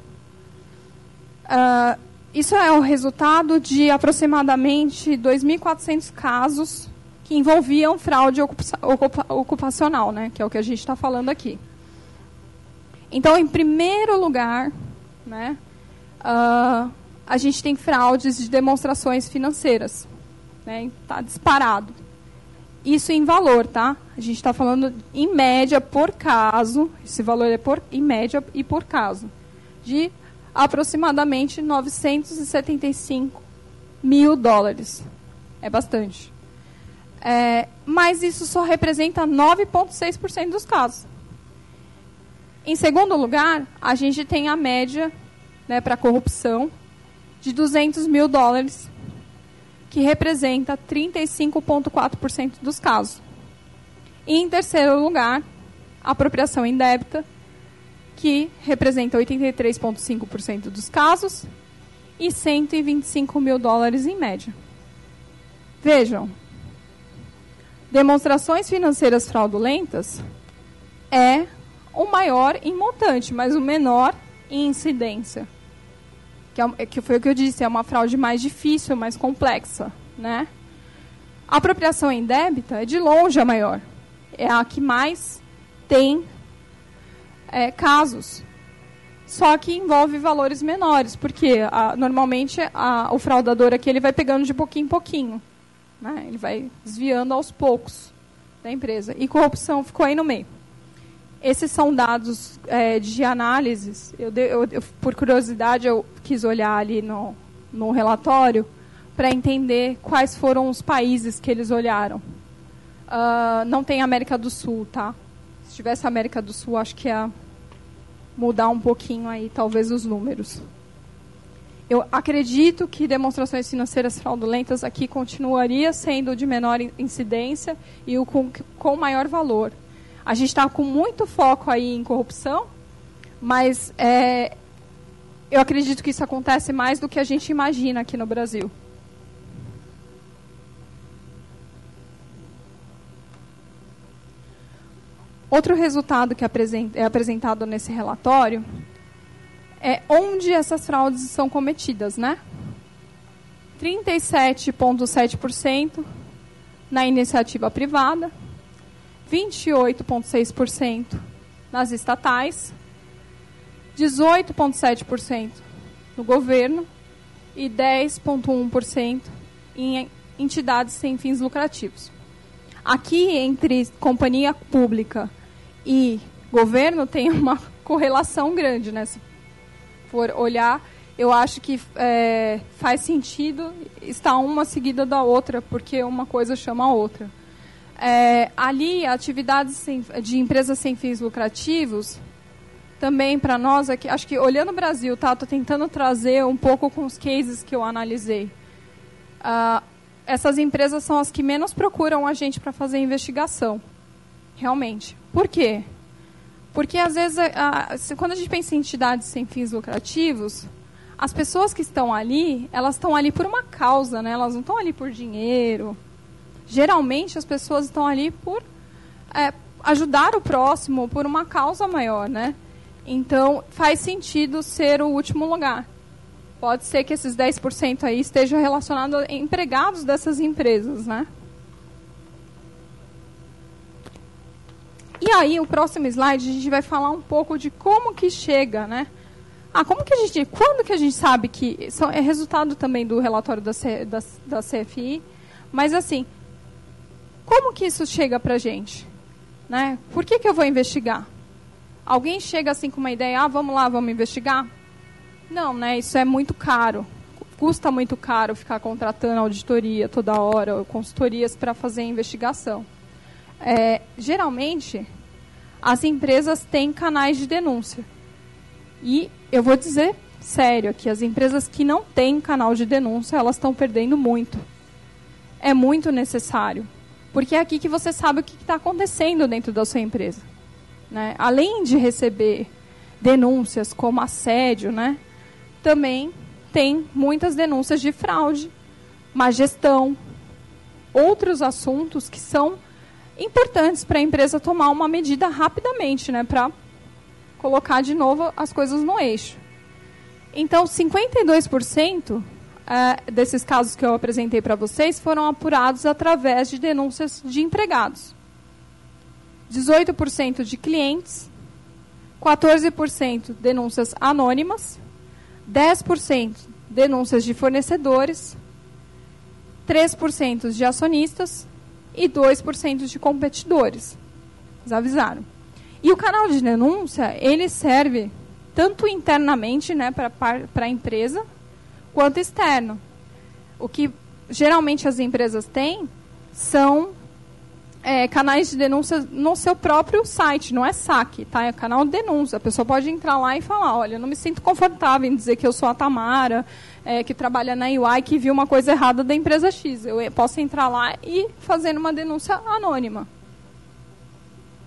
[SPEAKER 1] Uh, isso é o resultado de aproximadamente 2.400 casos que envolviam fraude ocupa ocupacional, né, que é o que a gente está falando aqui. Então, em primeiro lugar, né, uh, a gente tem fraudes de demonstrações financeiras. Está né, tá disparado. Isso em valor, tá? A gente está falando em média por caso, esse valor é por, em média e por caso, de aproximadamente 975 mil dólares. É bastante. É, mas isso só representa 9,6% dos casos. Em segundo lugar, a gente tem a média né, para corrupção de 200 mil dólares que representa 35,4% dos casos. E em terceiro lugar, apropriação indébita, que representa 83,5% dos casos e 125 mil dólares em média. Vejam, demonstrações financeiras fraudulentas é o maior em montante, mas o menor em incidência. Que, é, que foi o que eu disse, é uma fraude mais difícil, mais complexa. Né? A apropriação em débita é de longe a maior. É a que mais tem é, casos. Só que envolve valores menores, porque a, normalmente a, o fraudador aqui ele vai pegando de pouquinho em pouquinho. Né? Ele vai desviando aos poucos da empresa. E corrupção ficou aí no meio. Esses são dados é, de análises. Eu, eu, eu, por curiosidade, eu quis olhar ali no, no relatório para entender quais foram os países que eles olharam. Uh, não tem América do Sul, tá? Se tivesse América do Sul, acho que ia mudar um pouquinho aí, talvez, os números. Eu acredito que demonstrações financeiras fraudulentas aqui continuaria sendo de menor incidência e o com, com maior valor. A gente está com muito foco aí em corrupção, mas é, eu acredito que isso acontece mais do que a gente imagina aqui no Brasil. Outro resultado que é apresentado nesse relatório é onde essas fraudes são cometidas, né? 37,7% na iniciativa privada, 28,6% nas estatais, 18,7% no governo e 10,1% em entidades sem fins lucrativos. Aqui, entre companhia pública e governo, tem uma [laughs] correlação grande, né? Se for olhar, eu acho que é, faz sentido estar uma seguida da outra, porque uma coisa chama a outra. É, ali, atividades sem, de empresas sem fins lucrativos, também para nós aqui, acho que olhando o Brasil, tá, tentando trazer um pouco com os cases que eu analisei. Ah, essas empresas são as que menos procuram a gente para fazer investigação, realmente. Por quê? Porque às vezes, a, a, quando a gente pensa em entidades sem fins lucrativos, as pessoas que estão ali, elas estão ali por uma causa, né? Elas não estão ali por dinheiro, geralmente as pessoas estão ali por é, ajudar o próximo, por uma causa maior, né? Então, faz sentido ser o último lugar. Pode ser que esses 10% aí estejam relacionados a empregados dessas empresas, né? E aí, o próximo slide, a gente vai falar um pouco de como que chega, né? Ah, como que a gente... Quando que a gente sabe que... É resultado também do relatório da, C, da, da CFI. Mas, assim, como que isso chega para a gente? Né? Por que, que eu vou investigar? Alguém chega assim com uma ideia, ah, vamos lá, vamos investigar? Não, né? Isso é muito caro. Custa muito caro ficar contratando auditoria toda hora, consultorias para fazer investigação. É, geralmente, as empresas têm canais de denúncia. E eu vou dizer sério aqui, as empresas que não têm canal de denúncia, elas estão perdendo muito. É muito necessário. Porque é aqui que você sabe o que está acontecendo dentro da sua empresa. Né? Além de receber denúncias como assédio, né? também tem muitas denúncias de fraude, má gestão, outros assuntos que são importantes para a empresa tomar uma medida rapidamente, né, para colocar de novo as coisas no eixo. Então, 52% uh, desses casos que eu apresentei para vocês foram apurados através de denúncias de empregados. 18% de clientes, 14% denúncias anônimas, 10% denúncias de fornecedores, 3% de acionistas e 2% de competidores. Eles avisaram. E o canal de denúncia, ele serve tanto internamente né, para a empresa, quanto externo. O que geralmente as empresas têm são é, canais de denúncia no seu próprio site, não é saque, tá? É canal de denúncia. A pessoa pode entrar lá e falar, olha, eu não me sinto confortável em dizer que eu sou a Tamara, é, que trabalha na UI, que viu uma coisa errada da empresa X. Eu posso entrar lá e fazer uma denúncia anônima.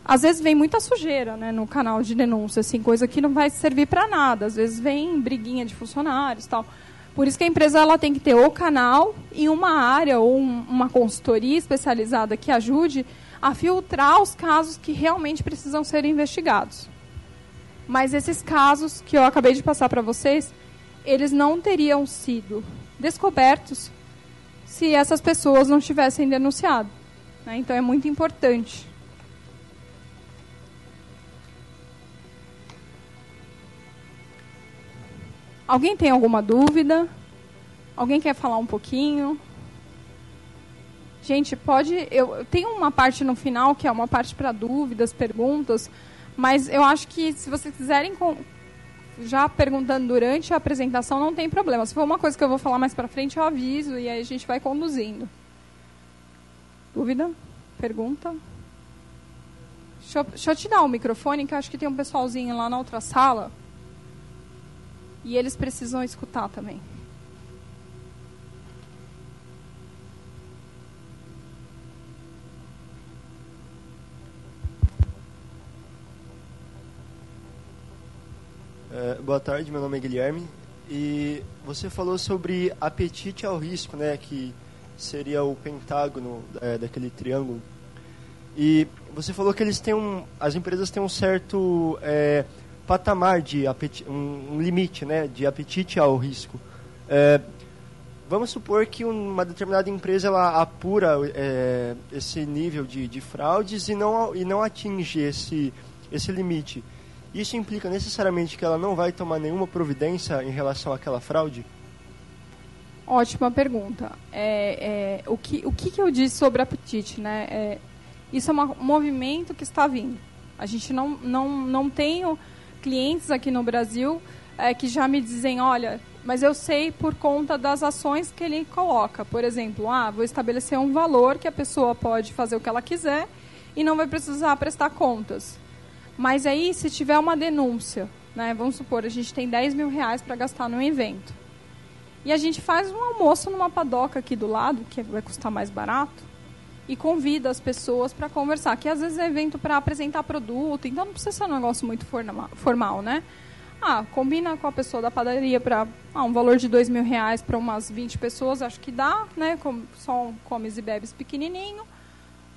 [SPEAKER 1] Às vezes vem muita sujeira né, no canal de denúncia, assim, coisa que não vai servir para nada. Às vezes vem briguinha de funcionários tal. Por isso que a empresa ela tem que ter o canal e uma área ou um, uma consultoria especializada que ajude a filtrar os casos que realmente precisam ser investigados. Mas esses casos que eu acabei de passar para vocês, eles não teriam sido descobertos se essas pessoas não tivessem denunciado. Né? Então é muito importante. Alguém tem alguma dúvida? Alguém quer falar um pouquinho? Gente, pode. Eu, tenho uma parte no final que é uma parte para dúvidas, perguntas, mas eu acho que se vocês quiserem já perguntando durante a apresentação, não tem problema. Se for uma coisa que eu vou falar mais para frente, eu aviso e aí a gente vai conduzindo. Dúvida? Pergunta? Deixa eu, deixa eu te dar o microfone, que acho que tem um pessoalzinho lá na outra sala. E eles precisam escutar também.
[SPEAKER 2] É, boa tarde, meu nome é Guilherme. E você falou sobre apetite ao risco, né, que seria o pentágono é, daquele triângulo. E você falou que eles têm um, as empresas têm um certo é, patamar de apetite, um, um, limite, né, de apetite ao risco. É, vamos supor que uma determinada empresa ela apura esse nível de, de fraudes e não e não atinge esse esse limite. Isso implica necessariamente que ela não vai tomar nenhuma providência em relação àquela fraude?
[SPEAKER 1] Ótima pergunta. É, é, o que, o que, que eu disse sobre apetite? Né? É, isso é um movimento que está vindo. A gente não, não, não tenho clientes aqui no Brasil é, que já me dizem, olha, mas eu sei por conta das ações que ele coloca. Por exemplo, ah, vou estabelecer um valor que a pessoa pode fazer o que ela quiser e não vai precisar prestar contas. Mas aí, se tiver uma denúncia, né, vamos supor, a gente tem 10 mil reais para gastar num evento. E a gente faz um almoço numa padoca aqui do lado, que vai custar mais barato, e convida as pessoas para conversar. Que às vezes é evento para apresentar produto, então não precisa ser um negócio muito formal, né? Ah, combina com a pessoa da padaria para ah, um valor de dois mil reais para umas 20 pessoas, acho que dá, né? Com, só um comes e bebes pequenininho.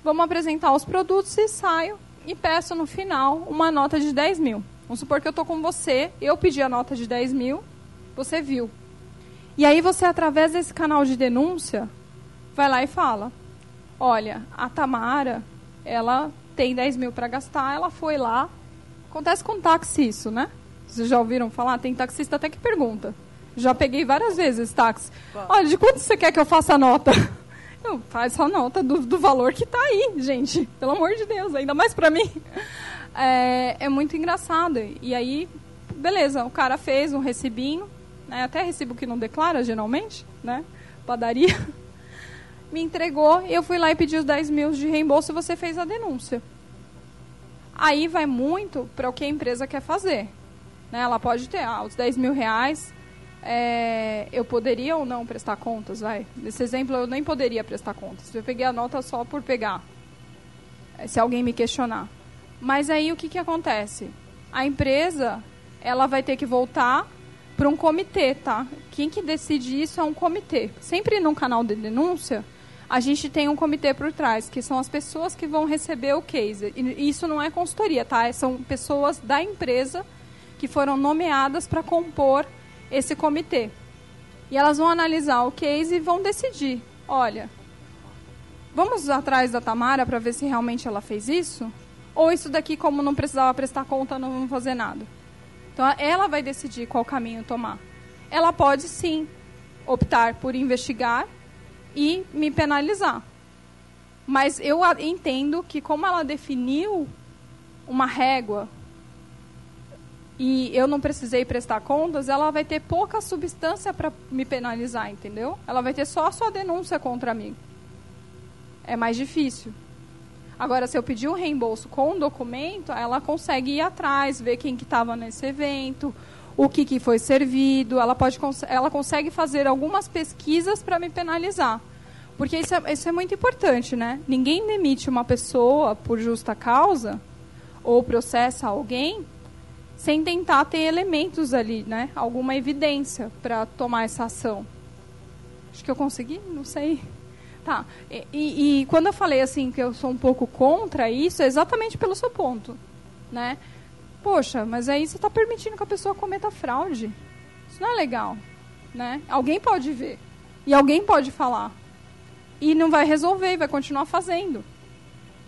[SPEAKER 1] Vamos apresentar os produtos e saio e peço no final uma nota de 10 mil. Vamos supor que eu estou com você, eu pedi a nota de 10 mil, você viu. E aí você, através desse canal de denúncia, vai lá e fala, olha, a Tamara, ela tem 10 mil para gastar, ela foi lá. Acontece com táxi isso, né? Vocês já ouviram falar? Tem taxista até que pergunta. Já peguei várias vezes táxi. Olha, de quanto você quer que eu faça a nota? Não, faz a nota do, do valor que está aí, gente. Pelo amor de Deus, ainda mais para mim. É, é, muito engraçado. E aí, beleza, o cara fez um recibinho, né, até recibo que não declara, geralmente, né? Padaria. [laughs] Me entregou, eu fui lá e pedi os 10 mil de reembolso e você fez a denúncia. Aí vai muito para o que a empresa quer fazer. Né? Ela pode ter ah, os 10 mil reais, é, eu poderia ou não prestar contas, vai? Nesse exemplo, eu nem poderia prestar contas. Eu peguei a nota só por pegar, é, se alguém me questionar. Mas aí o que, que acontece? A empresa, ela vai ter que voltar para um comitê, tá? Quem que decide isso é um comitê. Sempre num canal de denúncia, a gente tem um comitê por trás, que são as pessoas que vão receber o case. E isso não é consultoria, tá? São pessoas da empresa que foram nomeadas para compor esse comitê. E elas vão analisar o case e vão decidir: olha, vamos atrás da Tamara para ver se realmente ela fez isso? Ou isso daqui, como não precisava prestar conta, não vamos fazer nada? Então ela vai decidir qual caminho tomar. Ela pode sim optar por investigar e me penalizar. Mas eu entendo que como ela definiu uma régua e eu não precisei prestar contas, ela vai ter pouca substância para me penalizar, entendeu? Ela vai ter só a sua denúncia contra mim. É mais difícil. Agora, se eu pedir um reembolso com um documento, ela consegue ir atrás, ver quem que estava nesse evento, o que, que foi servido, ela, pode, ela consegue fazer algumas pesquisas para me penalizar. Porque isso é, isso é muito importante, né? Ninguém demite uma pessoa por justa causa ou processa alguém sem tentar ter elementos ali, né? Alguma evidência para tomar essa ação. Acho que eu consegui, não sei. Tá. E, e, e, quando eu falei assim que eu sou um pouco contra isso, é exatamente pelo seu ponto, né? Poxa, mas aí você está permitindo que a pessoa cometa fraude. Isso não é legal, né? Alguém pode ver e alguém pode falar e não vai resolver, vai continuar fazendo.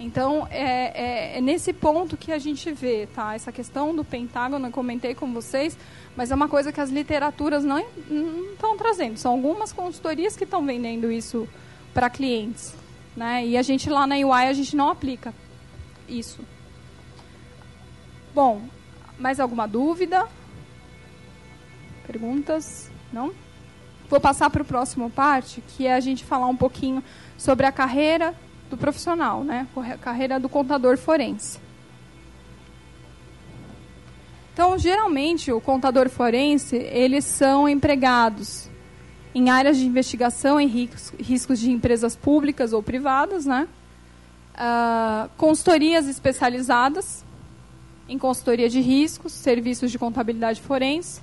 [SPEAKER 1] Então, é, é, é, nesse ponto que a gente vê, tá? Essa questão do Pentágono, eu comentei com vocês, mas é uma coisa que as literaturas não estão trazendo. São algumas consultorias que estão vendendo isso para clientes, né? E a gente lá na UI, a gente não aplica isso. Bom, mais alguma dúvida? Perguntas? Não? Vou passar para o próximo parte, que é a gente falar um pouquinho sobre a carreira do profissional, né? Carreira do contador forense. Então, geralmente, o contador forense, eles são empregados em áreas de investigação em riscos de empresas públicas ou privadas, né? Uh, consultorias especializadas em consultoria de riscos, serviços de contabilidade forense,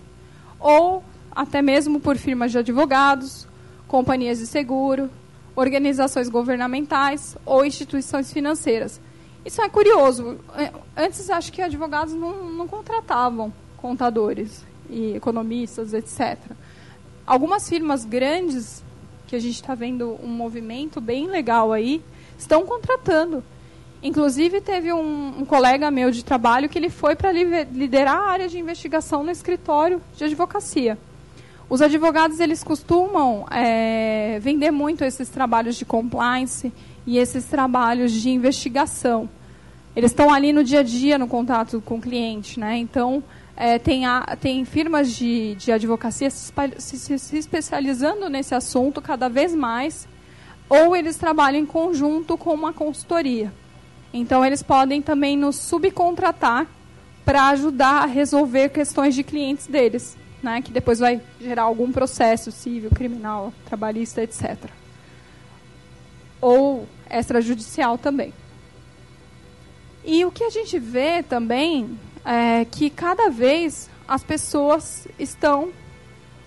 [SPEAKER 1] ou até mesmo por firmas de advogados, companhias de seguro, organizações governamentais ou instituições financeiras. Isso é curioso. É, antes, acho que advogados não, não contratavam contadores e economistas, etc. Algumas firmas grandes, que a gente está vendo um movimento bem legal aí, estão contratando. Inclusive, teve um, um colega meu de trabalho que ele foi para liderar a área de investigação no escritório de advocacia. Os advogados eles costumam é, vender muito esses trabalhos de compliance e esses trabalhos de investigação. Eles estão ali no dia a dia no contato com o cliente, né? Então é, tem, a, tem firmas de, de advocacia se, se, se especializando nesse assunto cada vez mais, ou eles trabalham em conjunto com uma consultoria. Então eles podem também nos subcontratar para ajudar a resolver questões de clientes deles né, que depois vai gerar algum processo civil, criminal, trabalhista, etc. Ou extrajudicial também. E o que a gente vê também é que cada vez as pessoas estão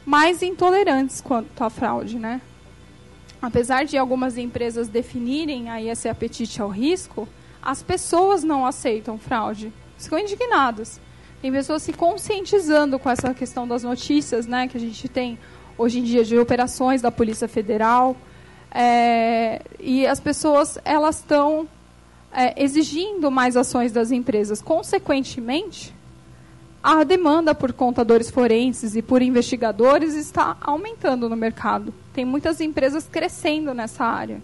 [SPEAKER 1] mais intolerantes quanto à fraude, né? Apesar de algumas empresas definirem aí esse apetite ao risco, as pessoas não aceitam fraude. Ficam indignadas. Tem pessoas se conscientizando com essa questão das notícias, né, que a gente tem hoje em dia de operações da Polícia Federal. É, e as pessoas elas estão é, exigindo mais ações das empresas. Consequentemente, a demanda por contadores forenses e por investigadores está aumentando no mercado. Tem muitas empresas crescendo nessa área.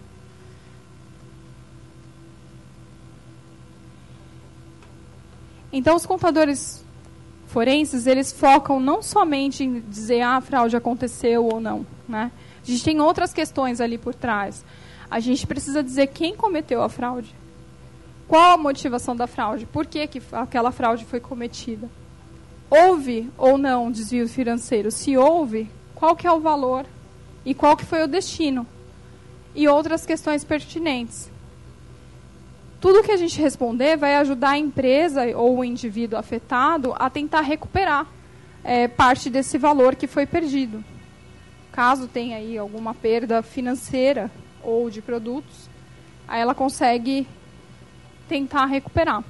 [SPEAKER 1] Então, os contadores forenses, eles focam não somente em dizer ah, a fraude aconteceu ou não. Né? A gente tem outras questões ali por trás. A gente precisa dizer quem cometeu a fraude. Qual a motivação da fraude? Por que, que aquela fraude foi cometida? Houve ou não desvio financeiro? Se houve, qual que é o valor? E qual que foi o destino? E outras questões pertinentes tudo que a gente responder vai ajudar a empresa ou o indivíduo afetado a tentar recuperar é, parte desse valor que foi perdido. Caso tenha aí alguma perda financeira ou de produtos, aí ela consegue tentar recuperar.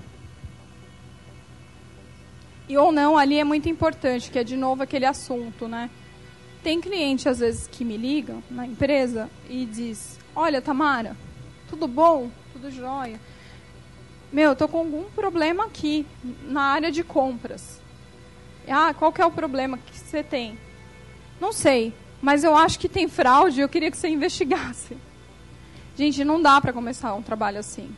[SPEAKER 1] E ou não, ali é muito importante, que é de novo aquele assunto, né? Tem cliente às vezes que me liga na empresa e diz: "Olha, Tamara, tudo bom? Tudo jóia?" Meu, eu tô com algum problema aqui na área de compras. Ah, qual que é o problema que você tem? Não sei, mas eu acho que tem fraude, eu queria que você [laughs] investigasse. Gente, não dá para começar um trabalho assim.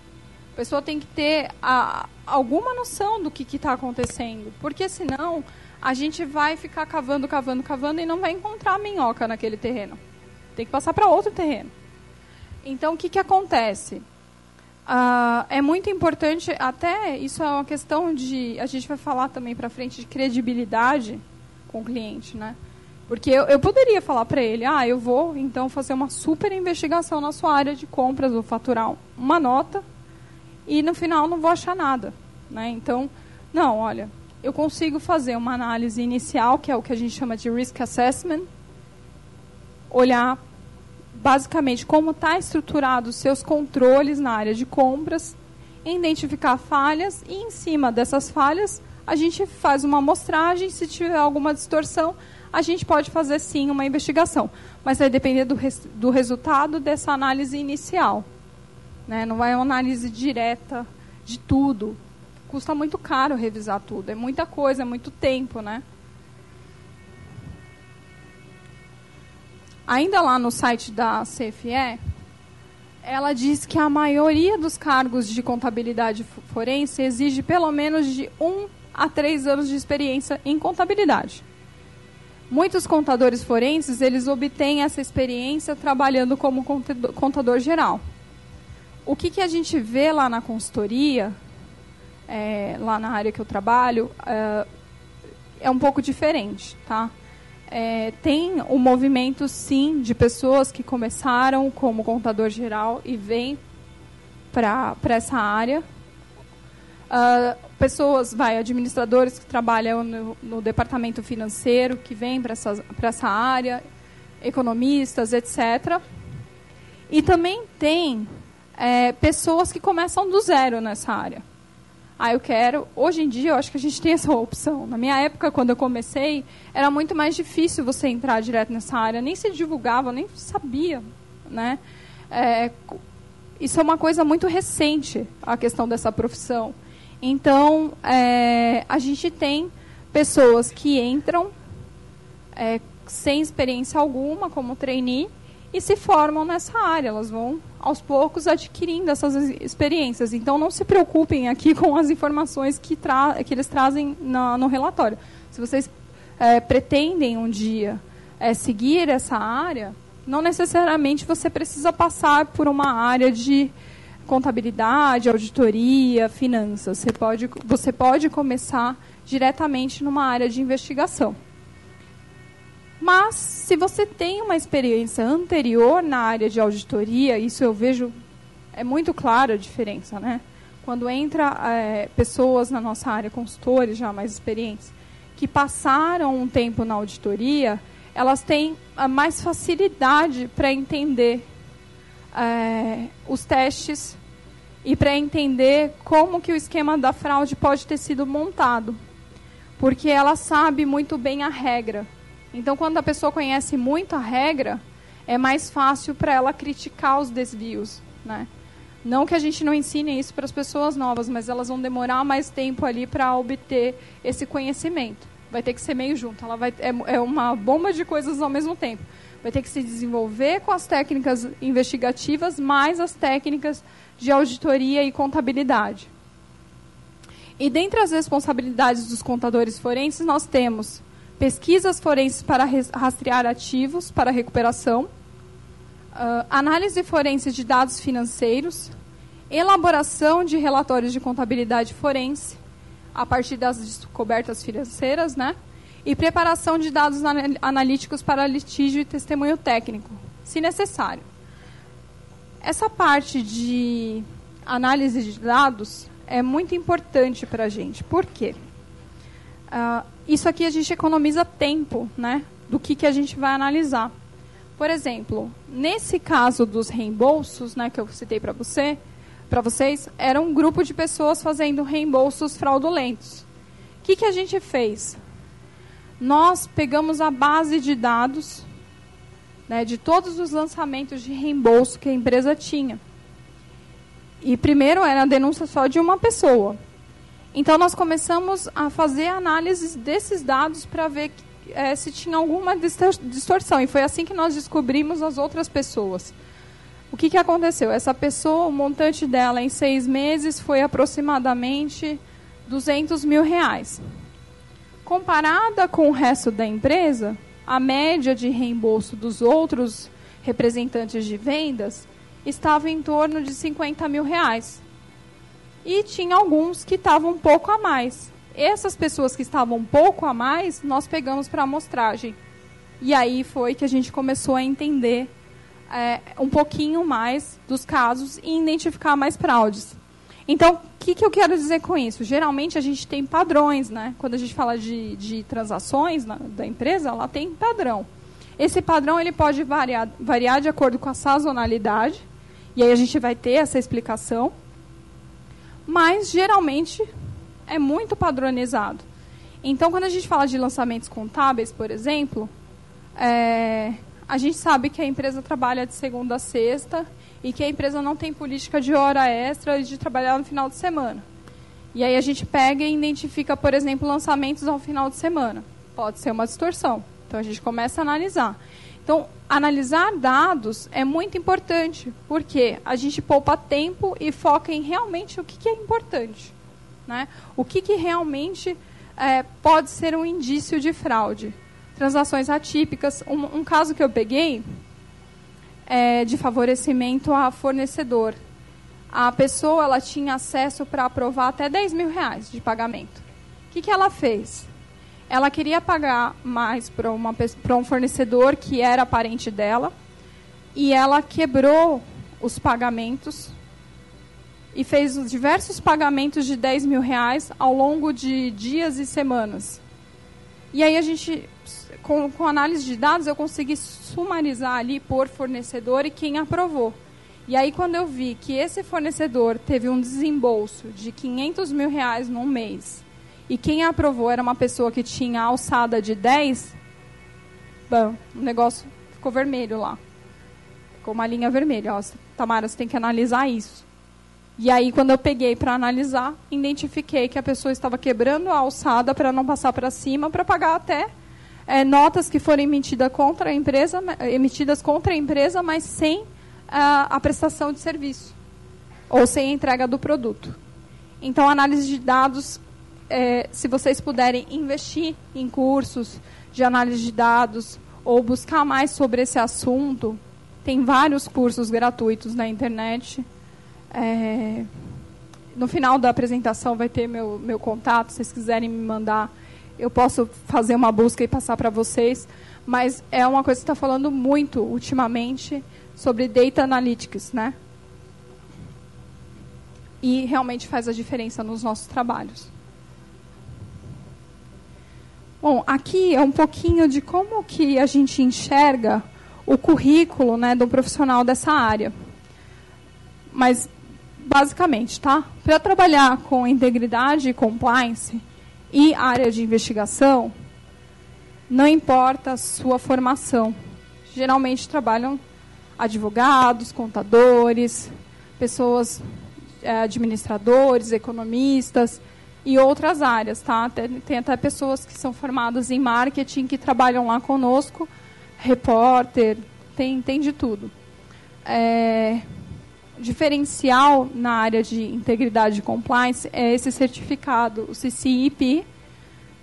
[SPEAKER 1] A pessoa tem que ter a, alguma noção do que está acontecendo, porque senão a gente vai ficar cavando, cavando, cavando e não vai encontrar minhoca naquele terreno. Tem que passar para outro terreno. Então, o que, que acontece? Uh, é muito importante, até isso é uma questão de. A gente vai falar também para frente de credibilidade com o cliente, né? Porque eu, eu poderia falar para ele: ah, eu vou então fazer uma super investigação na sua área de compras, vou faturar uma nota e no final não vou achar nada. Né? Então, não, olha, eu consigo fazer uma análise inicial, que é o que a gente chama de risk assessment, olhar basicamente como está estruturado os seus controles na área de compras, identificar falhas e em cima dessas falhas a gente faz uma amostragem, se tiver alguma distorção, a gente pode fazer sim uma investigação, mas vai depender do, res, do resultado dessa análise inicial. Né? Não vai uma análise direta de tudo. Custa muito caro revisar tudo, é muita coisa, é muito tempo, né? Ainda lá no site da CFE, ela diz que a maioria dos cargos de contabilidade forense exige pelo menos de um a três anos de experiência em contabilidade. Muitos contadores forenses eles obtêm essa experiência trabalhando como contador geral. O que, que a gente vê lá na consultoria, é, lá na área que eu trabalho, é, é um pouco diferente, tá? É, tem um movimento, sim, de pessoas que começaram como contador geral e vêm para essa área. Uh, pessoas, vai, administradores que trabalham no, no departamento financeiro, que vêm para essa, essa área, economistas, etc. E também tem é, pessoas que começam do zero nessa área. Ah, eu quero. Hoje em dia, eu acho que a gente tem essa opção. Na minha época, quando eu comecei, era muito mais difícil você entrar direto nessa área. Nem se divulgava, nem sabia, né? É, isso é uma coisa muito recente, a questão dessa profissão. Então, é, a gente tem pessoas que entram é, sem experiência alguma, como trainee, e se formam nessa área. Elas vão, aos poucos, adquirindo essas experiências. Então, não se preocupem aqui [laughs] com as informações que, que eles trazem no, no relatório. Se vocês é, pretendem um dia é, seguir essa área, não necessariamente você precisa passar por uma área de contabilidade, auditoria, finanças. Você pode, você pode começar diretamente numa área de investigação. Mas, se você tem uma experiência anterior na área de auditoria, isso eu vejo, é muito clara a diferença, né? Quando entra é, pessoas na nossa área, consultores já mais experientes, que passaram um tempo na auditoria, elas têm mais facilidade para entender é, os testes e para entender como que o esquema da fraude pode ter sido montado. Porque ela sabe muito bem a regra. Então, quando a pessoa conhece muito a regra, é mais fácil para ela criticar os desvios, né? Não que a gente não ensine isso para as pessoas novas, mas elas vão demorar mais tempo ali para obter esse conhecimento. Vai ter que ser meio junto. Ela vai é, é uma bomba de coisas ao mesmo tempo. Vai ter que se desenvolver com as técnicas investigativas, mais as técnicas de auditoria e contabilidade. E dentre as responsabilidades dos contadores forenses, nós temos pesquisas forenses para rastrear ativos para recuperação, uh, análise forense de dados financeiros, elaboração de relatórios de contabilidade forense a partir das descobertas financeiras, né? E preparação de dados analíticos para litígio e testemunho técnico, se necessário. Essa parte de análise de dados é muito importante para a gente. Por quê? Uh, isso aqui a gente economiza tempo, né? Do que, que a gente vai analisar. Por exemplo, nesse caso dos reembolsos, né, que eu citei para você, para vocês, era um grupo de pessoas fazendo reembolsos fraudulentos. O que, que a gente fez? Nós pegamos a base de dados né, de todos os lançamentos de reembolso que a empresa tinha. E primeiro era a denúncia só de uma pessoa. Então, nós começamos a fazer análises desses dados para ver é, se tinha alguma distorção. E foi assim que nós descobrimos as outras pessoas. O que, que aconteceu? Essa pessoa, o montante dela em seis meses foi aproximadamente 200 mil reais. Comparada com o resto da empresa, a média de reembolso dos outros representantes de vendas estava em torno de 50 mil reais e tinha alguns que estavam um pouco a mais. Essas pessoas que estavam um pouco a mais, nós pegamos para amostragem. E aí foi que a gente começou a entender é, um pouquinho mais dos casos e identificar mais fraudes. Então, o que, que eu quero dizer com isso? Geralmente a gente tem padrões, né? Quando a gente fala de, de transações na, da empresa, ela tem padrão. Esse padrão ele pode variar, variar de acordo com a sazonalidade, e aí a gente vai ter essa explicação, mas geralmente é muito padronizado. Então, quando a gente fala de lançamentos contábeis, por exemplo, é, a gente sabe que a empresa trabalha de segunda a sexta e que a empresa não tem política de hora extra e de trabalhar no final de semana. E aí a gente pega e identifica, por exemplo, lançamentos ao final de semana. Pode ser uma distorção. Então a gente começa a analisar. Então, analisar dados é muito importante, porque a gente poupa tempo e foca em realmente o que, que é importante. Né? O que, que realmente é, pode ser um indício de fraude. Transações atípicas. Um, um caso que eu peguei é de favorecimento a fornecedor. A pessoa ela tinha acesso para aprovar até 10 mil reais de pagamento. O que, que ela fez? Ela queria pagar mais para um fornecedor que era parente dela e ela quebrou os pagamentos e fez diversos pagamentos de 10 mil reais ao longo de dias e semanas. E aí a gente, com, com análise de dados, eu consegui sumarizar ali por fornecedor e quem aprovou. E aí quando eu vi que esse fornecedor teve um desembolso de 500 mil reais num mês e quem aprovou era uma pessoa que tinha alçada de 10, bom, o negócio ficou vermelho lá. Ficou uma linha vermelha. Ó, Tamara, você tem que analisar isso. E aí, quando eu peguei para analisar, identifiquei que a pessoa estava quebrando a alçada para não passar para cima, para pagar até é, notas que foram emitidas contra a empresa, emitidas contra a empresa, mas sem a, a prestação de serviço ou sem a entrega do produto. Então, análise de dados é, se vocês puderem investir em cursos de análise de dados ou buscar mais sobre esse assunto, tem vários cursos gratuitos na internet. É, no final da apresentação vai ter meu, meu contato, se vocês quiserem me mandar, eu posso fazer uma busca e passar para vocês. Mas é uma coisa que está falando muito ultimamente sobre data analytics, né? E realmente faz a diferença nos nossos trabalhos. Bom, aqui é um pouquinho de como que a gente enxerga o currículo né, do profissional dessa área. Mas, basicamente, tá? Para trabalhar com integridade e compliance e área de investigação, não importa a sua formação. Geralmente trabalham advogados, contadores, pessoas é, administradores, economistas, e outras áreas, tá? Tem, tem até pessoas que são formadas em marketing que trabalham lá conosco, repórter, tem, tem de tudo. É, diferencial na área de integridade e compliance é esse certificado, o CCIP,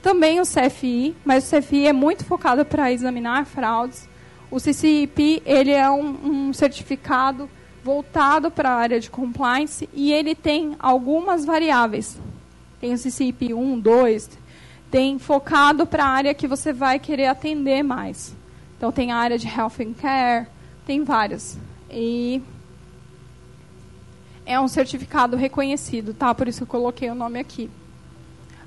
[SPEAKER 1] também o CFI, mas o CFI é muito focado para examinar fraudes. O CCIP ele é um, um certificado voltado para a área de compliance e ele tem algumas variáveis tem o CCIP 1, 2, tem focado para a área que você vai querer atender mais. Então tem a área de health and care, tem várias. E é um certificado reconhecido, tá? Por isso eu coloquei o nome aqui.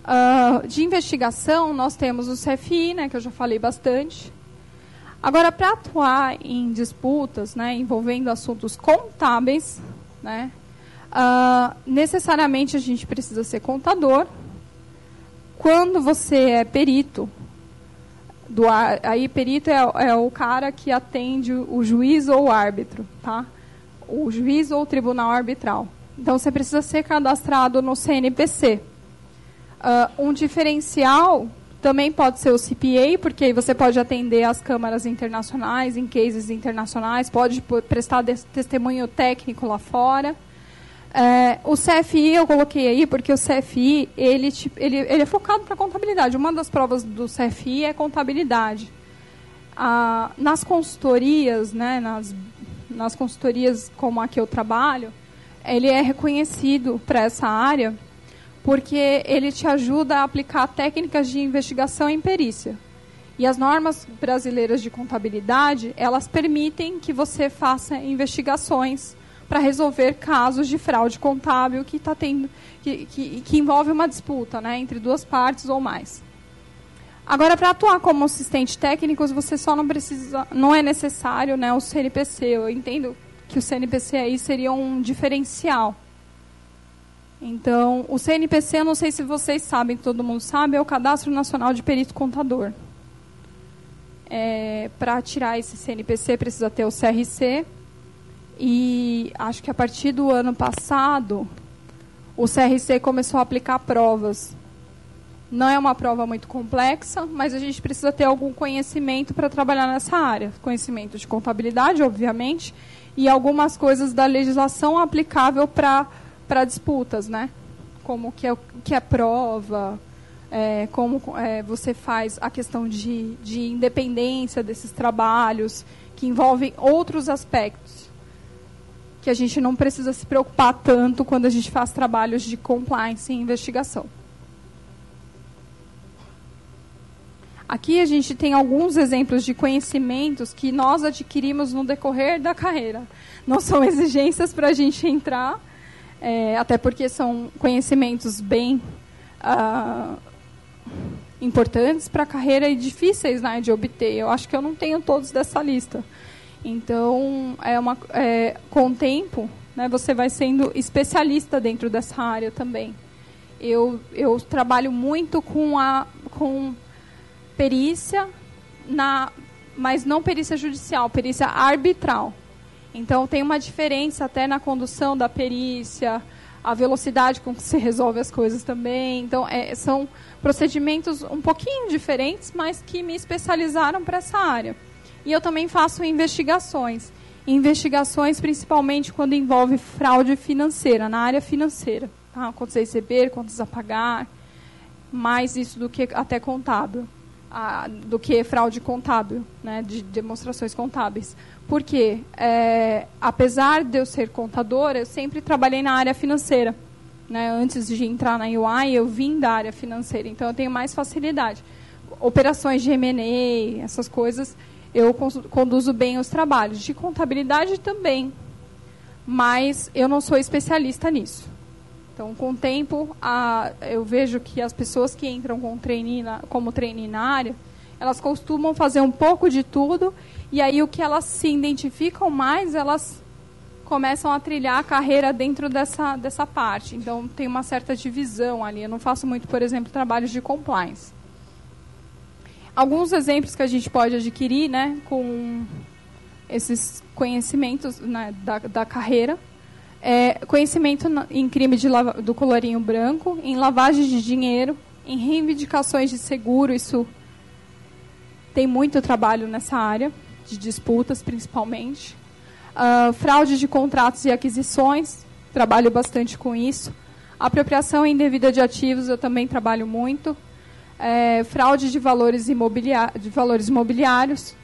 [SPEAKER 1] Uh, de investigação, nós temos o CFI, né, que eu já falei bastante. Agora, para atuar em disputas né, envolvendo assuntos contábeis, né, Uh, necessariamente a gente precisa ser contador. Quando você é perito, do, aí perito é, é, o cara que atende o juiz ou o árbitro, tá? O juiz ou o tribunal arbitral. Então você precisa ser cadastrado no CNPC. Uh, ah, um diferencial também pode ser o CPA, porque aí você pode atender as câmaras internacionais, em cases internacionais, pode prestar testemunho técnico lá fora. É, o CFI eu coloquei aí porque o CFI ele, ele, ele é focado para contabilidade. Uma das provas do CFI é contabilidade. Ah, nas consultorias, né, nas, nas consultorias como a que eu trabalho, ele é reconhecido para essa área porque ele te ajuda a aplicar técnicas de investigação em perícia. E as normas brasileiras de contabilidade, elas permitem que você faça investigações para resolver casos de fraude contábil que, tá tendo, que, que, que envolve uma disputa né, entre duas partes ou mais. Agora, para atuar como assistente técnico, você só não precisa, não é necessário né, o CNPC. Eu entendo que o CNPC aí seria um diferencial. Então, o CNPC, eu não sei se vocês sabem, todo mundo sabe, é o Cadastro Nacional de Perito Contador. É, para tirar esse CNPC, precisa ter o CRC. E acho que a partir do ano passado, o CRC começou a aplicar provas não é uma prova muito complexa, mas a gente precisa ter algum conhecimento para trabalhar nessa área. Conhecimento de contabilidade, obviamente, e algumas coisas da legislação aplicável para disputas, né? Como que é, que é prova, é, como é, você faz a questão de, de independência desses trabalhos, que envolvem outros aspectos que a gente não precisa se preocupar tanto quando a gente faz trabalhos de compliance e investigação. Aqui a gente tem alguns exemplos de conhecimentos que nós adquirimos no decorrer da carreira. Não são exigências para a gente entrar, é, até porque são conhecimentos bem ah, importantes para a carreira e difíceis né, de obter. Eu acho que eu não tenho todos dessa lista. Então, é uma, é, com o tempo, né, você vai sendo especialista dentro dessa área também. Eu, eu trabalho muito com a com perícia, na, mas não perícia judicial, perícia arbitral. Então tem uma diferença até na condução da perícia, a velocidade com que se resolve as coisas também. Então é, são procedimentos um pouquinho diferentes, mas que me especializaram para essa área. E eu também faço investigações. Investigações principalmente quando envolve fraude financeira, na área financeira. Tá? Contas a receber, contas a pagar, mais isso do que até contábil a, do que fraude contábil, né, de demonstrações contábeis. Porque, é, apesar de eu ser contadora, eu sempre trabalhei na área financeira. Né? Antes de entrar na UI, eu vim da área financeira, então eu tenho mais facilidade. Operações de M&A, essas coisas, eu conduzo bem os trabalhos. De contabilidade também, mas eu não sou especialista nisso. Então, com o tempo, a, eu vejo que as pessoas que entram com como trainee na área, elas costumam fazer um pouco de tudo, e aí o que elas se identificam mais, elas começam a trilhar a carreira dentro dessa, dessa parte. Então, tem uma certa divisão ali. Eu não faço muito, por exemplo, trabalhos de compliance. Alguns exemplos que a gente pode adquirir né, com esses conhecimentos né, da, da carreira é, conhecimento em crime de, do colorinho branco, em lavagem de dinheiro, em reivindicações de seguro, isso tem muito trabalho nessa área, de disputas principalmente. Uh, fraude de contratos e aquisições, trabalho bastante com isso. Apropriação indevida de ativos, eu também trabalho muito. É, fraude de valores, imobiliários, de valores imobiliários.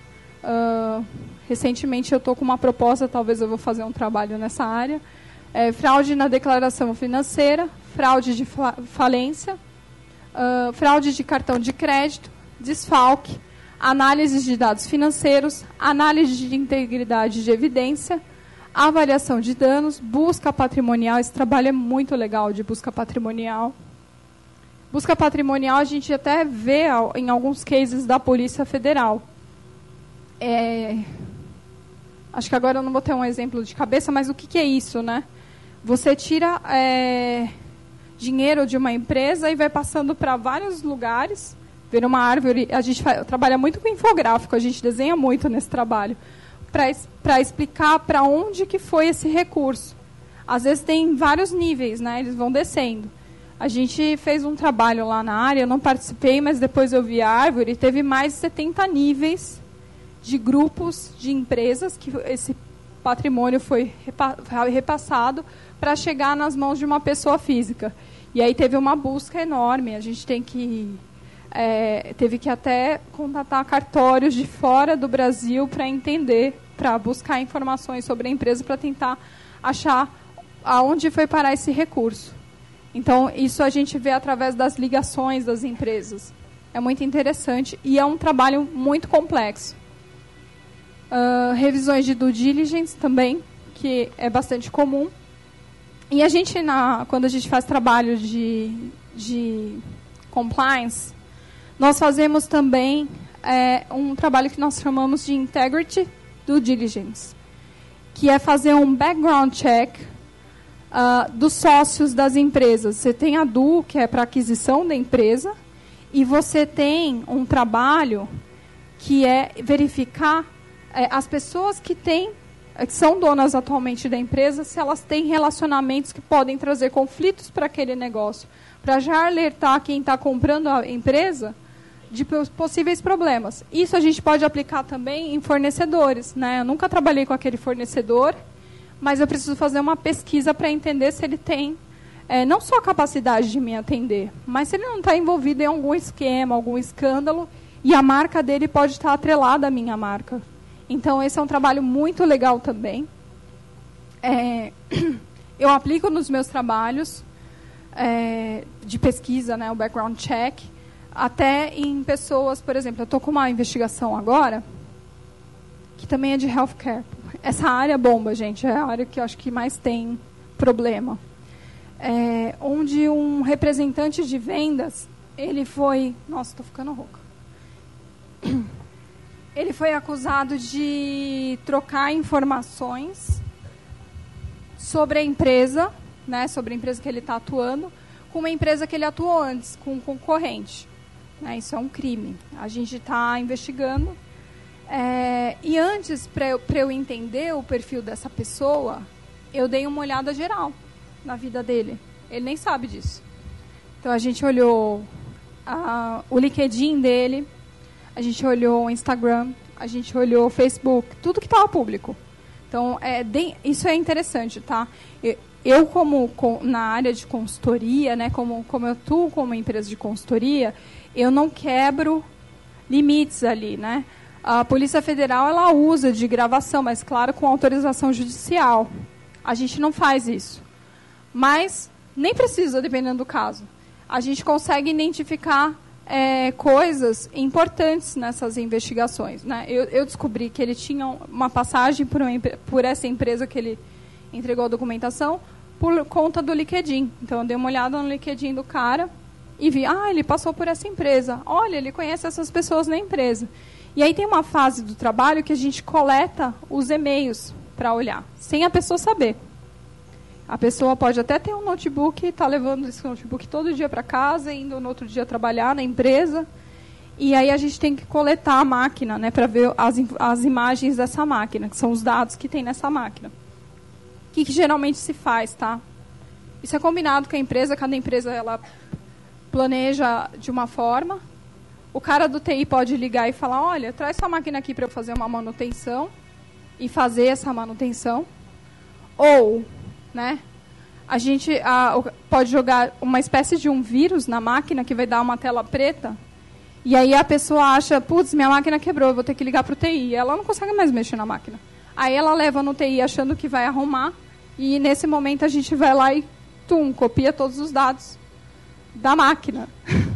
[SPEAKER 1] Uh, recentemente eu estou com uma proposta, talvez eu vou fazer um trabalho nessa área é, fraude na declaração financeira, fraude de falência, uh, fraude de cartão de crédito, desfalque, análise de dados financeiros, análise de integridade de evidência, avaliação de danos, busca patrimonial. Esse trabalho é muito legal de busca patrimonial. Busca patrimonial a gente até vê em alguns cases da Polícia Federal. É, acho que agora eu não vou ter um exemplo de cabeça, mas o que, que é isso, né? Você tira é, dinheiro de uma empresa e vai passando para vários lugares. Vira uma árvore. A gente trabalha muito com infográfico, a gente desenha muito nesse trabalho para explicar para onde que foi esse recurso. Às vezes tem vários níveis, né? Eles vão descendo. A gente fez um trabalho lá na área, eu não participei, mas depois eu vi a árvore, teve mais de 70 níveis de grupos de empresas que esse patrimônio foi repassado para chegar nas mãos de uma pessoa física. E aí teve uma busca enorme. A gente tem que é, teve que até contatar cartórios de fora do Brasil para entender, para buscar informações sobre a empresa para tentar achar aonde foi parar esse recurso. Então isso a gente vê através das ligações das empresas. É muito interessante e é um trabalho muito complexo. Uh, revisões de due diligence também que é bastante comum. E a gente, na, quando a gente faz trabalho de, de compliance, nós fazemos também é, um trabalho que nós chamamos de Integrity Due Diligence, que é fazer um background check uh, dos sócios das empresas. Você tem a DU, que é para aquisição da empresa, e você tem um trabalho que é verificar é, as pessoas que têm é, que são donas atualmente da empresa, se elas têm relacionamentos que podem trazer conflitos para aquele negócio, para já alertar quem está comprando a empresa de possíveis problemas. Isso a gente pode aplicar também em fornecedores. Né? Eu nunca trabalhei com aquele fornecedor, mas eu preciso fazer uma pesquisa para entender se ele tem é, não só a capacidade de me atender, mas se ele não está envolvido em algum esquema, algum escândalo, e a marca dele pode estar atrelada à minha marca. Então, esse é um trabalho muito legal também. É, [clears throat] eu aplico nos meus trabalhos é, de pesquisa, né, o background check, até em pessoas, por exemplo, eu estou com uma investigação agora, que também é de healthcare. Essa área bomba, gente, é a área que eu acho que mais tem problema. É, onde um representante de vendas, ele foi... Nossa, estou ficando rouca. [clears throat] Ele foi acusado de trocar informações sobre a empresa, né, sobre a empresa que ele está atuando, com uma empresa que ele atuou antes, com um concorrente. Né, isso é um crime. A gente está investigando. É, e antes, para eu, entender o perfil dessa pessoa, eu dei uma olhada geral na vida dele. Ele nem sabe disso. Então a gente olhou a, o LinkedIn dele, a gente olhou o Instagram, a gente olhou o Facebook, tudo que estava público. Então, é, isso é interessante, tá? Eu, como na área de consultoria, né, como, como eu atuo como empresa de consultoria, eu não quebro limites ali, né? A Polícia Federal, ela usa de gravação, mas, claro, com autorização judicial. A gente não faz isso. Mas, nem precisa, dependendo do caso. A gente consegue identificar é, coisas importantes nessas investigações. Né? Eu, eu, descobri que ele tinha uma passagem por, uma, por, essa empresa que ele entregou a documentação por conta do LinkedIn. Então, eu dei uma olhada no LinkedIn do cara e vi, ah, ele passou por essa empresa. Olha, ele conhece essas pessoas na empresa. E aí tem uma fase do trabalho que a gente coleta os e-mails para olhar, sem a pessoa saber. A pessoa pode até ter um notebook, está levando esse notebook todo dia para casa, indo no outro dia trabalhar na empresa. E aí a gente tem que coletar a máquina, né, para ver as, as imagens dessa máquina, que são os dados que tem nessa máquina. O que, que geralmente se faz, tá? Isso é combinado com a empresa, cada empresa ela planeja de uma forma. O cara do TI pode ligar e falar, olha, traz sua máquina aqui para eu fazer uma manutenção e fazer essa manutenção. Ou né? A gente a, pode jogar uma espécie de um vírus na máquina que vai dar uma tela preta. E aí a pessoa acha, putz, minha máquina quebrou, eu vou ter que ligar para o TI. Ela não consegue mais mexer na máquina. Aí ela leva no TI achando que vai arrumar. E nesse momento a gente vai lá e, tum, copia todos os dados da máquina. [laughs]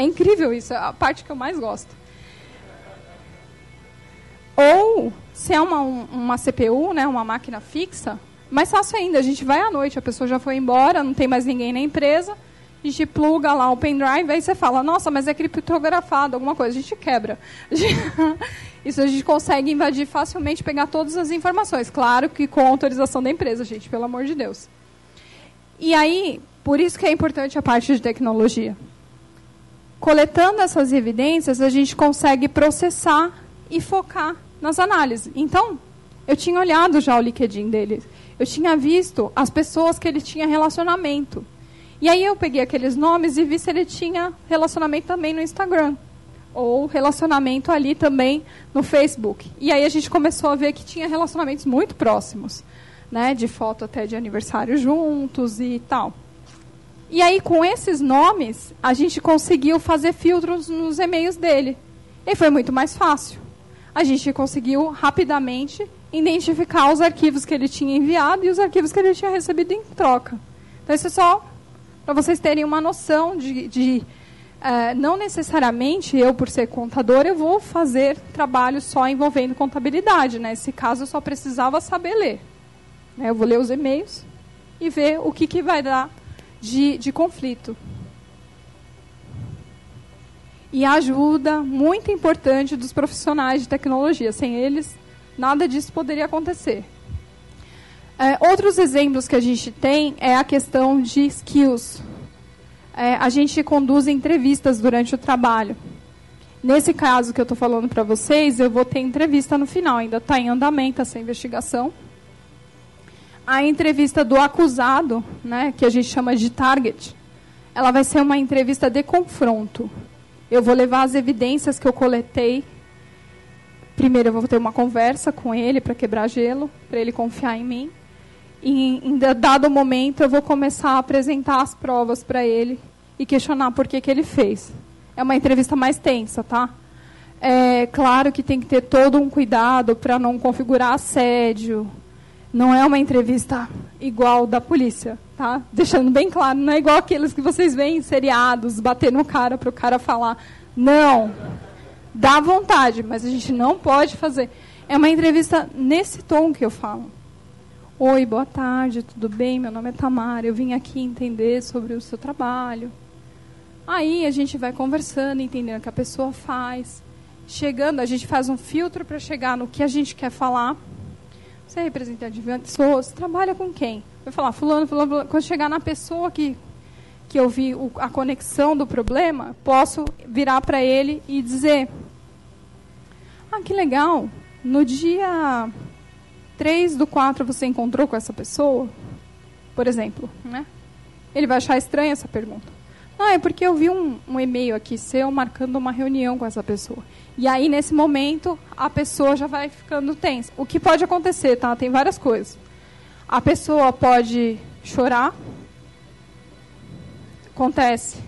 [SPEAKER 1] é incrível isso, é a parte que eu mais gosto. Ou, se é uma, uma CPU, né, uma máquina fixa, mais fácil ainda, a gente vai à noite, a pessoa já foi embora, não tem mais ninguém na empresa, a gente pluga lá o pendrive, aí você fala, nossa, mas é criptografado, alguma coisa, a gente quebra. [laughs] Isso a gente consegue invadir facilmente, pegar todas as informações. Claro que com autorização da empresa, gente, pelo amor de Deus. E aí, por isso que é importante a parte de tecnologia. Coletando essas evidências, a gente consegue processar e focar nas análises. Então, eu tinha olhado já o LinkedIn deles eu tinha visto as pessoas que ele tinha relacionamento. E aí eu peguei aqueles nomes e vi se ele tinha relacionamento também no Instagram. Ou relacionamento ali também no Facebook. E aí a gente começou a ver que tinha relacionamentos muito próximos. Né, de foto até de aniversário juntos e tal. E aí, com esses nomes, a gente conseguiu fazer filtros nos e-mails dele. E foi muito mais fácil. A gente conseguiu rapidamente identificar os arquivos que ele tinha enviado e os arquivos que ele tinha recebido em troca. Então, isso é só para vocês terem uma noção de. de uh, não necessariamente eu, por ser contador, eu vou fazer trabalho só envolvendo contabilidade. Nesse caso, eu só precisava saber ler. Né? Eu vou ler os e-mails e ver o que, que vai dar de, de conflito. E a ajuda muito importante dos profissionais de tecnologia. Sem eles, nada disso poderia acontecer. É, outros exemplos que a gente tem é a questão de skills. É, a gente conduz entrevistas durante o trabalho. Nesse caso que eu estou falando para vocês, eu vou ter entrevista no final, ainda está em andamento essa investigação. A entrevista do acusado, né, que a gente chama de target, ela vai ser uma entrevista de confronto. Eu vou levar as evidências que eu coletei. Primeiro, eu vou ter uma conversa com ele para quebrar gelo, para ele confiar em mim. E, em dado momento, eu vou começar a apresentar as provas para ele e questionar por que, que ele fez é uma entrevista mais tensa, tá? É claro que tem que ter todo um cuidado para não configurar assédio. Não é uma entrevista igual da polícia, tá? Deixando bem claro, não é igual aqueles que vocês veem em seriados, bater no cara para o cara falar. Não. Dá vontade, mas a gente não pode fazer. É uma entrevista nesse tom que eu falo. Oi, boa tarde, tudo bem? Meu nome é Tamara. Eu vim aqui entender sobre o seu trabalho. Aí a gente vai conversando, entendendo o que a pessoa faz. Chegando, a gente faz um filtro para chegar no que a gente quer falar. Você é representante de pessoas, trabalha com quem? Vai falar, fulano, fulano, fulano. Quando chegar na pessoa que, que eu vi o, a conexão do problema, posso virar para ele e dizer: Ah, que legal. No dia 3 do 4 você encontrou com essa pessoa? Por exemplo. Né? Ele vai achar estranha essa pergunta. Ah, é porque eu vi um, um e-mail aqui seu marcando uma reunião com essa pessoa. E aí, nesse momento, a pessoa já vai ficando tensa. O que pode acontecer, tá? Tem várias coisas. A pessoa pode chorar. Acontece.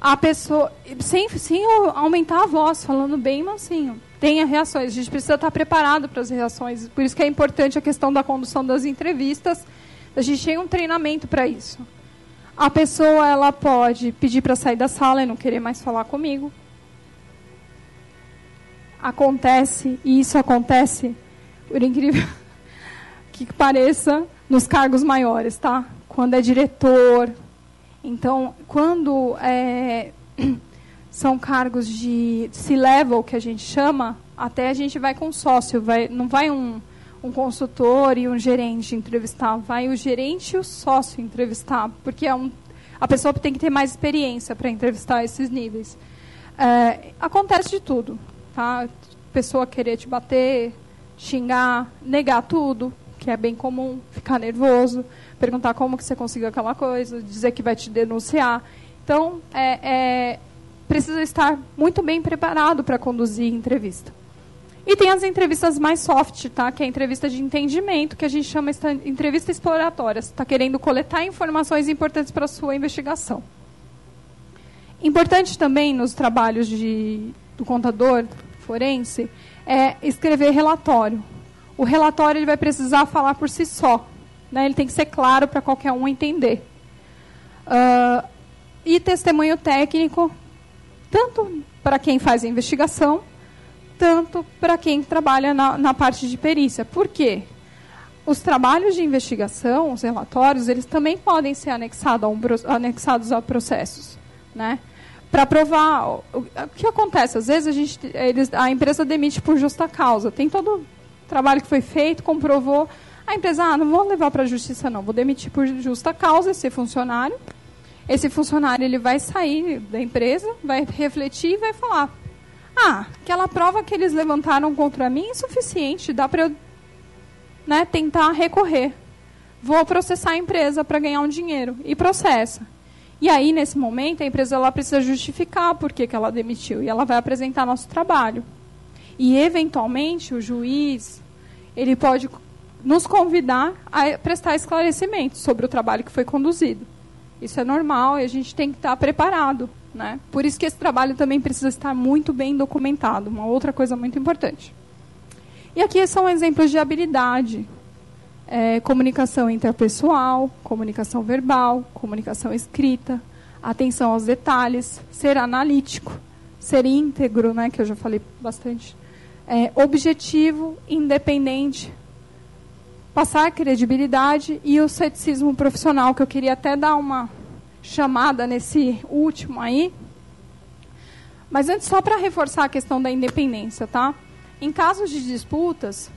[SPEAKER 1] A pessoa, sem, sem aumentar a voz, falando bem mansinho, tenha reações. A gente precisa estar preparado para as reações. Por isso que é importante a questão da condução das entrevistas. A gente tem um treinamento para isso. A pessoa ela pode pedir para sair da sala e não querer mais falar comigo. Acontece, e isso acontece, por incrível [laughs] que pareça, nos cargos maiores, tá? Quando é diretor. Então, quando é, [clears throat] são cargos de C-level, que a gente chama, até a gente vai com sócio, vai, não vai um um consultor e um gerente entrevistar, vai o gerente e o sócio entrevistar, porque é um, a pessoa tem que ter mais experiência para entrevistar esses níveis. É, acontece de tudo, tá? Pessoa querer te bater, xingar, negar tudo, que é bem comum, ficar nervoso, perguntar como que você conseguiu aquela coisa, dizer que vai te denunciar. Então, é, é precisa estar muito bem preparado para conduzir entrevista. E tem as entrevistas mais soft, tá? Que é a entrevista de entendimento, que a gente chama entrevista exploratória. Você está querendo coletar informações importantes para a sua investigação. Importante também nos trabalhos de, do contador forense é escrever relatório. O relatório ele vai precisar falar por si só. Né? Ele tem que ser claro para qualquer um entender. Uh, e testemunho técnico, tanto para quem faz a investigação, tanto para quem trabalha na, na parte de perícia. Por quê? Os trabalhos de investigação, os relatórios, eles também podem ser anexados a, um, anexados a processos, né? Para provar o, o, que acontece, às vezes a, gente, eles, a empresa demite por justa causa. Tem todo o trabalho que foi feito, comprovou. A empresa, ah, não vou levar para a justiça, não, vou demitir por justa causa esse funcionário. Esse funcionário ele vai sair da empresa, vai refletir e vai falar: ah, aquela prova que eles levantaram contra mim é insuficiente, dá para eu né, tentar recorrer. Vou processar a empresa para ganhar um dinheiro. E processa. E aí, nesse momento, a empresa ela precisa justificar por que, que ela demitiu. E ela vai apresentar nosso trabalho. E, eventualmente, o juiz ele pode nos convidar a prestar esclarecimentos sobre o trabalho que foi conduzido. Isso é normal e a gente tem que estar preparado né? Por isso que esse trabalho também precisa estar muito bem documentado, uma outra coisa muito importante. E aqui são exemplos de habilidade. É, comunicação interpessoal, comunicação verbal, comunicação escrita, atenção aos detalhes, ser analítico, ser íntegro, né, que eu já falei bastante, é, objetivo, independente, passar credibilidade e o ceticismo profissional, que eu queria até dar uma chamada nesse último aí. Mas antes, só para reforçar a questão da independência, tá? Em casos de disputas,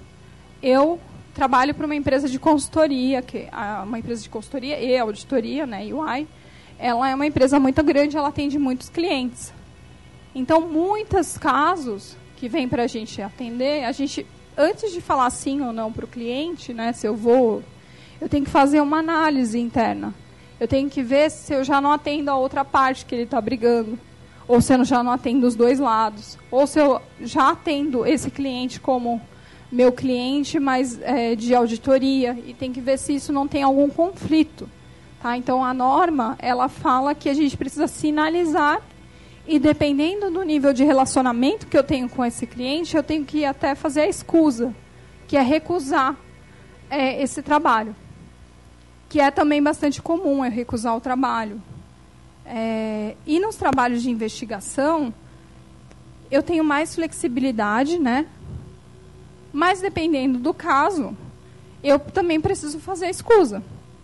[SPEAKER 1] eu trabalho para uma empresa de consultoria, que é uma empresa de consultoria e auditoria, né, UI. Ela é uma empresa muito grande, ela atende muitos clientes. Então, muitos casos que vêm para a gente atender, a gente, antes de falar sim ou não para o cliente, né, se eu vou, eu tenho que fazer uma análise interna. Eu tenho que ver se eu já não atendo a outra parte que ele está brigando, ou se eu já não atendo os dois lados, ou se eu já atendo esse cliente como meu cliente, mas é, de auditoria, e tem que ver se isso não tem algum conflito. Tá? Então, a norma, ela fala que a gente precisa sinalizar e dependendo do nível de relacionamento que eu tenho com esse cliente, eu tenho que até fazer a escusa, que é recusar é, esse trabalho. Que é também bastante comum, é recusar o trabalho. É, e nos trabalhos de investigação, eu tenho mais flexibilidade, né? Mas dependendo do caso, eu também preciso fazer a escusa.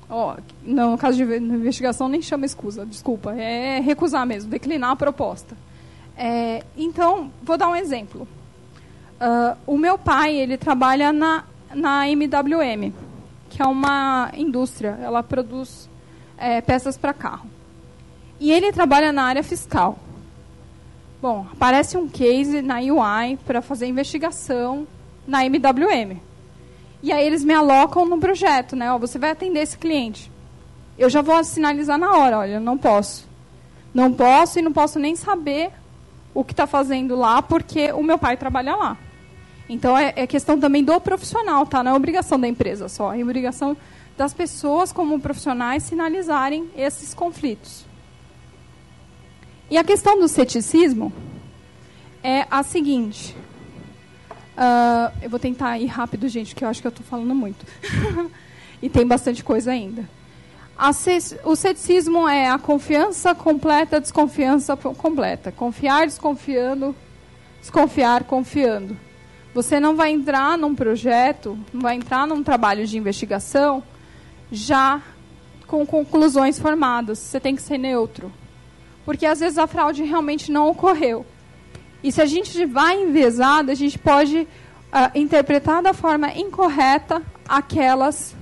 [SPEAKER 1] Ó, não, no caso de investigação nem chama escusa, desculpa, é recusar mesmo, declinar a proposta. É, então, vou dar um exemplo. Uh, o meu pai, ele trabalha na, na MWM, que é uma indústria, ela produz é, peças para carro. E ele trabalha na área fiscal. Bom, aparece um case na UI para fazer investigação na MWM. E aí eles me alocam no projeto, né? Ó, você vai atender esse cliente. Eu já vou sinalizar na hora, olha, não posso. Não posso e não posso nem saber o que está fazendo lá, porque o meu pai trabalha lá. Então é, é, questão também do profissional, tá? Não é obrigação da empresa só, é obrigação das pessoas como profissionais sinalizarem esses conflitos. E a questão do ceticismo é a seguinte: Uh, eu vou tentar ir rápido, gente, que eu acho que eu estou falando muito. [laughs] e tem bastante coisa ainda. o ceticismo é a confiança completa, desconfiança completa. Confiar desconfiando, desconfiar confiando. Você não vai entrar num projeto, não vai entrar num trabalho de investigação já com conclusões formadas. Você tem que ser neutro. Porque às vezes a fraude realmente não ocorreu. E se a gente vai envezado, a gente pode uh, interpretar da forma incorreta aquelas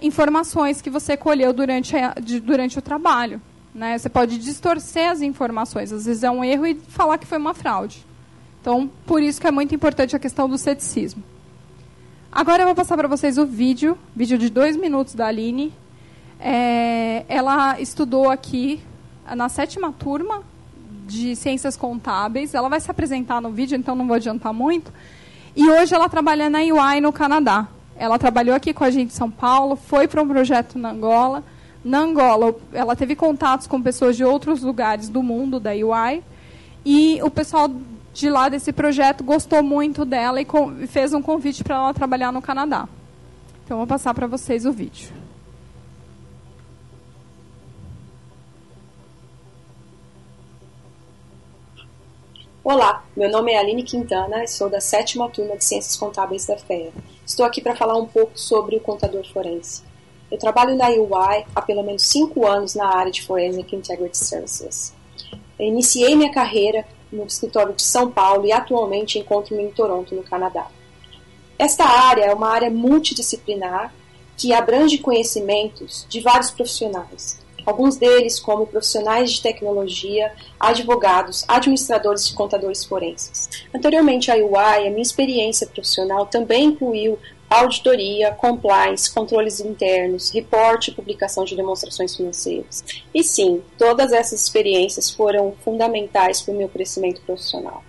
[SPEAKER 1] informações que você colheu durante, a, de, durante o trabalho. Né? Você pode distorcer as informações. Às vezes é um erro e falar que foi uma fraude. Então, por isso que é muito importante a questão do ceticismo. Agora eu vou passar para vocês o vídeo, vídeo de dois minutos da Aline. É, ela estudou aqui na sétima turma de ciências contábeis. Ela vai se apresentar no vídeo, então não vou adiantar muito. E hoje ela trabalha na UI no Canadá. Ela trabalhou aqui com a gente em São Paulo, foi para um projeto na Angola. Na Angola, ela teve contatos com pessoas de outros lugares do mundo da UI. E o pessoal de lá desse projeto gostou muito dela e fez um convite para ela trabalhar no Canadá. Então, vou passar para vocês o vídeo.
[SPEAKER 3] Olá, meu nome é Aline Quintana e sou da sétima turma de Ciências Contábeis da FEA. Estou aqui para falar um pouco sobre o contador forense. Eu trabalho na UI há pelo menos cinco anos na área de Forensic Integrity Services. Eu iniciei minha carreira no escritório de São Paulo e atualmente encontro-me em Toronto, no Canadá. Esta área é uma área multidisciplinar que abrange conhecimentos de vários profissionais, alguns deles como profissionais de tecnologia, advogados, administradores e contadores forenses. Anteriormente à UI, a minha experiência profissional também incluiu auditoria, compliance, controles internos, reporte e publicação de demonstrações financeiras. E sim, todas essas experiências foram fundamentais para o meu crescimento profissional.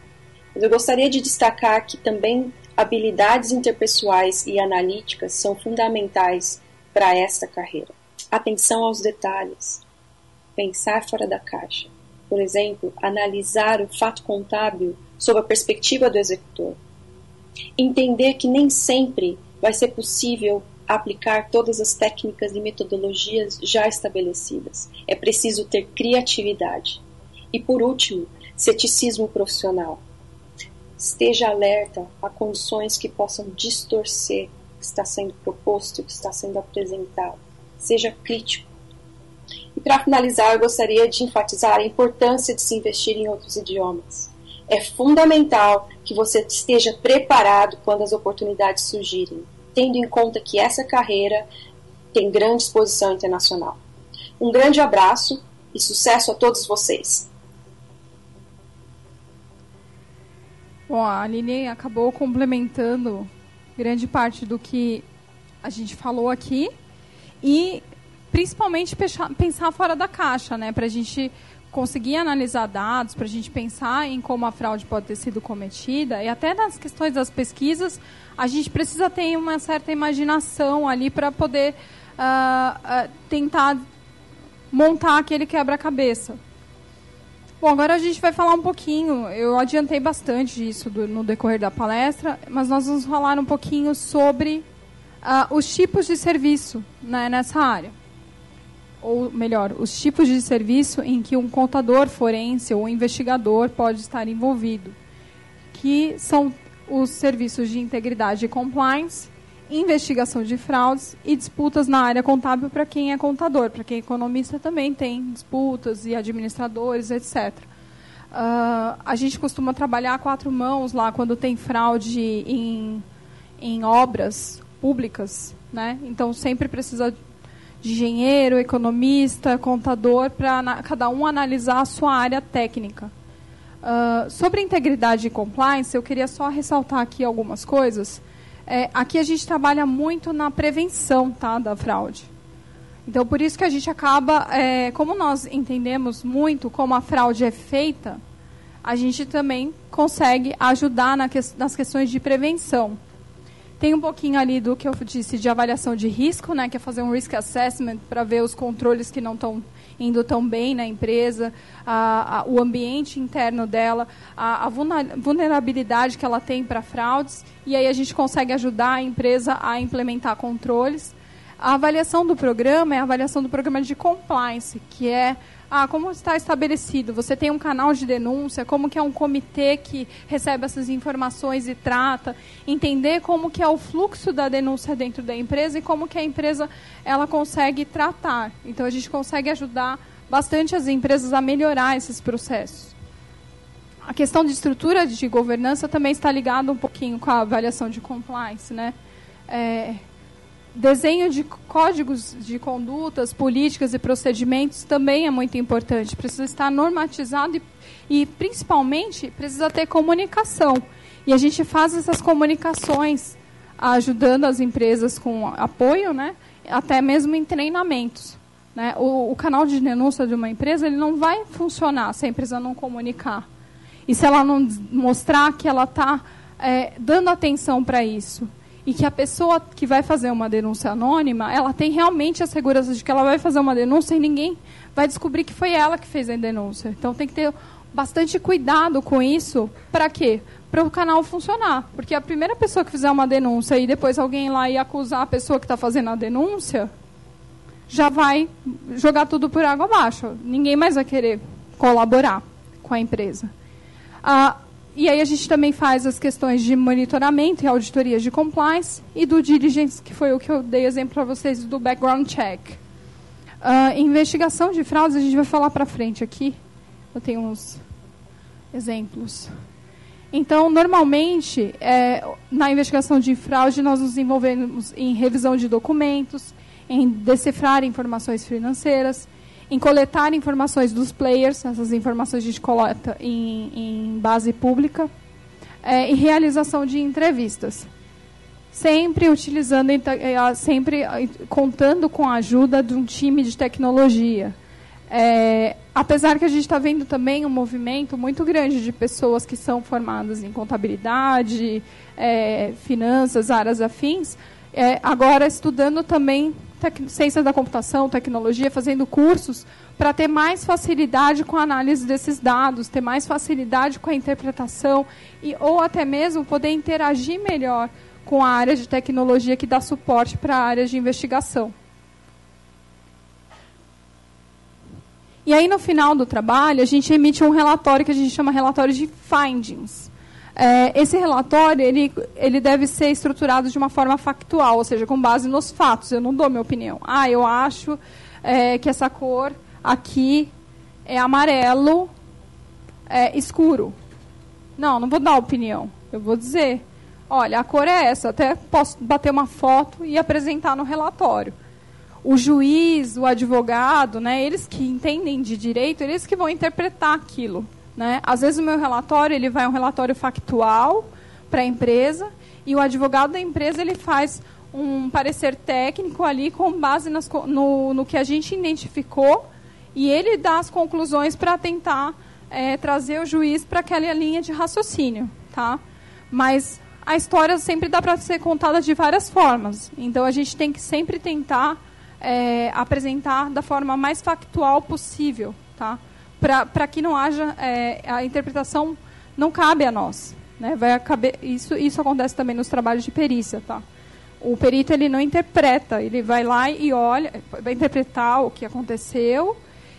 [SPEAKER 3] Mas eu gostaria de destacar que também habilidades interpessoais e analíticas são fundamentais para esta carreira atenção aos detalhes, pensar fora da caixa. Por exemplo, analisar o fato contábil sob a perspectiva do executor. Entender que nem sempre vai ser possível aplicar todas as técnicas e metodologias já estabelecidas. É preciso ter criatividade. E por último, ceticismo profissional. Esteja alerta a condições que possam distorcer está sendo proposto, que está sendo apresentado. Seja crítico. E para finalizar, eu gostaria de enfatizar a importância de se investir em outros idiomas. É fundamental que você esteja preparado quando as oportunidades surgirem, tendo em conta que essa carreira tem grande exposição internacional. Um grande abraço e sucesso a todos vocês!
[SPEAKER 1] Bom, a Aline acabou complementando grande parte do que a gente falou aqui e principalmente pensar fora da caixa, né, para a gente conseguir analisar dados, para a gente pensar em como a fraude pode ter sido cometida. E até nas questões das pesquisas, a gente precisa ter uma certa imaginação ali para poder uh, uh, tentar montar aquele quebra-cabeça. Bom, agora a gente vai falar um pouquinho, eu adiantei bastante disso do, no decorrer da palestra, mas nós vamos falar um pouquinho sobre uh, os tipos de serviço né, nessa área. Ou melhor, os tipos de serviço em que um contador forense ou investigador pode estar envolvido, que são os serviços de integridade e compliance, investigação de fraudes e disputas na área contábil para quem é contador, para quem é economista também tem disputas e administradores, etc. Uh, ah, a gente costuma trabalhar quatro mãos lá quando tem fraude em, em obras públicas, né? Então sempre precisa de engenheiro, economista, contador para cada um analisar a sua área técnica. Uh, sobre integridade e compliance, eu queria só ressaltar aqui algumas coisas é, aqui a gente trabalha muito na prevenção tá, da fraude. Então, por isso que a gente acaba, é, como nós entendemos muito como a fraude é feita, a gente também consegue ajudar na que, nas questões de prevenção. Tem um pouquinho ali do que eu disse de avaliação de risco, né, que é fazer um risk assessment para ver os controles que não estão indo tão bem na empresa, a, a, o ambiente interno dela, a, a vulnerabilidade que ela tem para fraudes, e aí a gente consegue ajudar a empresa a implementar controles. A avaliação do programa é a avaliação do programa de compliance, que é ah, como está estabelecido? Você tem um canal de denúncia, como que é um comitê que recebe essas informações e trata, entender como que é o fluxo da denúncia dentro da empresa e como que a empresa ela consegue tratar. Então a gente consegue ajudar bastante as empresas a melhorar esses processos. A questão de estrutura de governança também está ligada um pouquinho com a avaliação de compliance, né? É, desenho de códigos de condutas, políticas e procedimentos também é muito importante. Precisa estar normatizado e, e, principalmente, precisa ter comunicação. E a gente faz essas comunicações ajudando as empresas com apoio, né? até mesmo em treinamentos. Né? O, o canal de denúncia de uma empresa ele não vai funcionar se a empresa não comunicar. E se ela não mostrar que ela está é, dando atenção para isso e que a pessoa que vai fazer uma denúncia anônima, ela tem realmente a segurança de que ela vai fazer uma denúncia e ninguém vai descobrir que foi ela que fez a denúncia. Então tem que ter bastante cuidado com isso. Para quê? Para o canal funcionar. Porque a primeira pessoa que fizer uma denúncia e depois alguém lá e acusar a pessoa que está fazendo a denúncia, já vai jogar tudo por água abaixo. Ninguém mais vai querer colaborar com a empresa. Ah, e aí a gente também faz as questões de monitoramento e auditorias de compliance e do diligence, que foi o que eu dei exemplo para vocês do background check. Uh, investigação de fraudes, a gente vai falar para frente aqui. Eu tenho uns exemplos. Então, normalmente, é, na investigação de fraude, nós nos envolvemos em revisão de documentos, em decifrar informações financeiras, em coletar informações dos players, essas informações a gente coleta em, em base pública, é, e realização de entrevistas. Sempre utilizando, é, sempre é, contando com a ajuda de um time de tecnologia. É, apesar que a gente está vendo também um movimento muito grande de pessoas que são formadas em contabilidade, é, finanças, áreas afins, é, agora estudando também ciências da computação, tecnologia, fazendo cursos para ter mais facilidade com a análise desses dados, ter mais facilidade com a interpretação e ou até mesmo poder interagir melhor com a área de tecnologia que dá suporte para a área de investigação. E aí, no final do trabalho, a gente emite um relatório que a gente chama relatório de findings. É, esse relatório ele, ele deve ser estruturado de uma forma factual, ou seja, com base nos fatos. Eu não dou minha opinião. Ah, eu acho é, que essa cor aqui é amarelo é, escuro. Não, não vou dar opinião. Eu vou dizer, olha, a cor é essa. Até posso bater uma foto e apresentar no relatório. O juiz, o advogado, né, eles que entendem de direito, eles que vão interpretar aquilo. Né? Às vezes o meu relatório ele vai um relatório factual para a empresa e o advogado da empresa ele faz um parecer técnico ali com base nas, no, no que a gente identificou e ele dá as conclusões para tentar é, trazer o juiz para aquela linha de raciocínio, tá? Mas a história sempre dá para ser contada de várias formas. Então a gente tem que sempre tentar é, apresentar da forma mais factual possível, tá? Para que não haja é, a interpretação não cabe a nós, né? Vai caber, isso isso acontece também nos trabalhos de perícia, tá? O perito ele não interpreta, ele vai lá e olha, vai interpretar o que aconteceu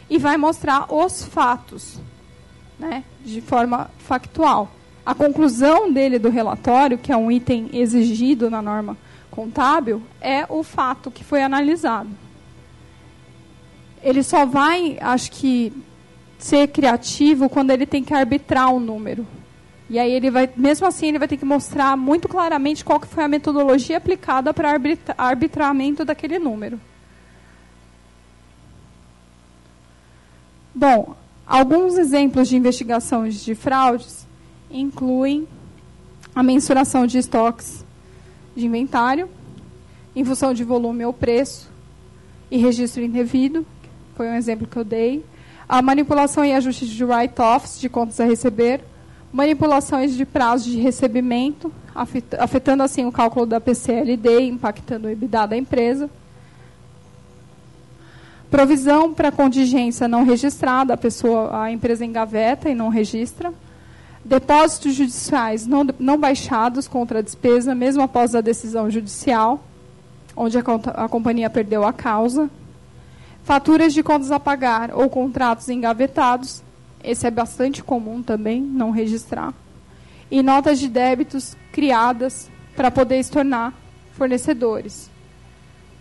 [SPEAKER 1] e vai mostrar os fatos, né? De forma factual. A conclusão dele do relatório, que é um item exigido na norma contábil, é o fato que foi analisado. Ele só vai, acho que ser criativo quando ele tem que arbitrar um número. E aí ele vai, mesmo assim, ele vai ter que mostrar muito claramente qual que foi a metodologia aplicada para arbitra arbitramento daquele número. Bom, alguns exemplos de investigações de fraudes incluem a mensuração de estoques de inventário em função de volume ou preço e registro indevido, foi um exemplo que eu dei a manipulação e ajuste de write-offs de contas a receber, manipulações de prazo de recebimento, afetando assim o cálculo da PCLD, impactando o EBITDA da empresa. Provisão para contingência não registrada, a pessoa, a empresa engaveta e não registra. Depósitos judiciais não, não baixados contra a despesa, mesmo após a decisão judicial, onde a, a companhia perdeu a causa Faturas de contas a pagar ou contratos engavetados, esse é bastante comum também, não registrar. E notas de débitos criadas para poder se tornar fornecedores.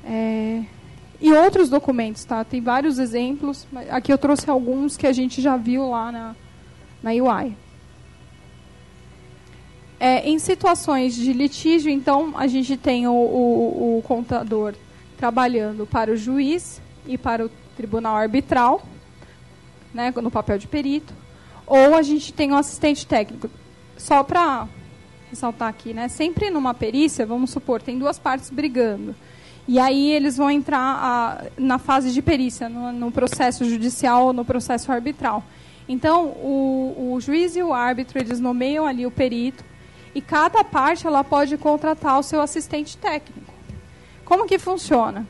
[SPEAKER 1] É, e outros documentos, tá? Tem vários exemplos. Aqui eu trouxe alguns que a gente já viu lá na, na UI. É, em situações de litígio, então, a gente tem o, o, o contador trabalhando para o juiz ir para o tribunal arbitral, né, no papel de perito, ou a gente tem um assistente técnico. Só para ressaltar aqui, né, sempre numa perícia, vamos supor, tem duas partes brigando. E aí eles vão entrar a, na fase de perícia, no, no, processo judicial ou no processo arbitral. Então, o, o juiz e o árbitro, eles nomeiam ali o perito, e cada parte ela pode contratar o seu assistente técnico. Como que funciona?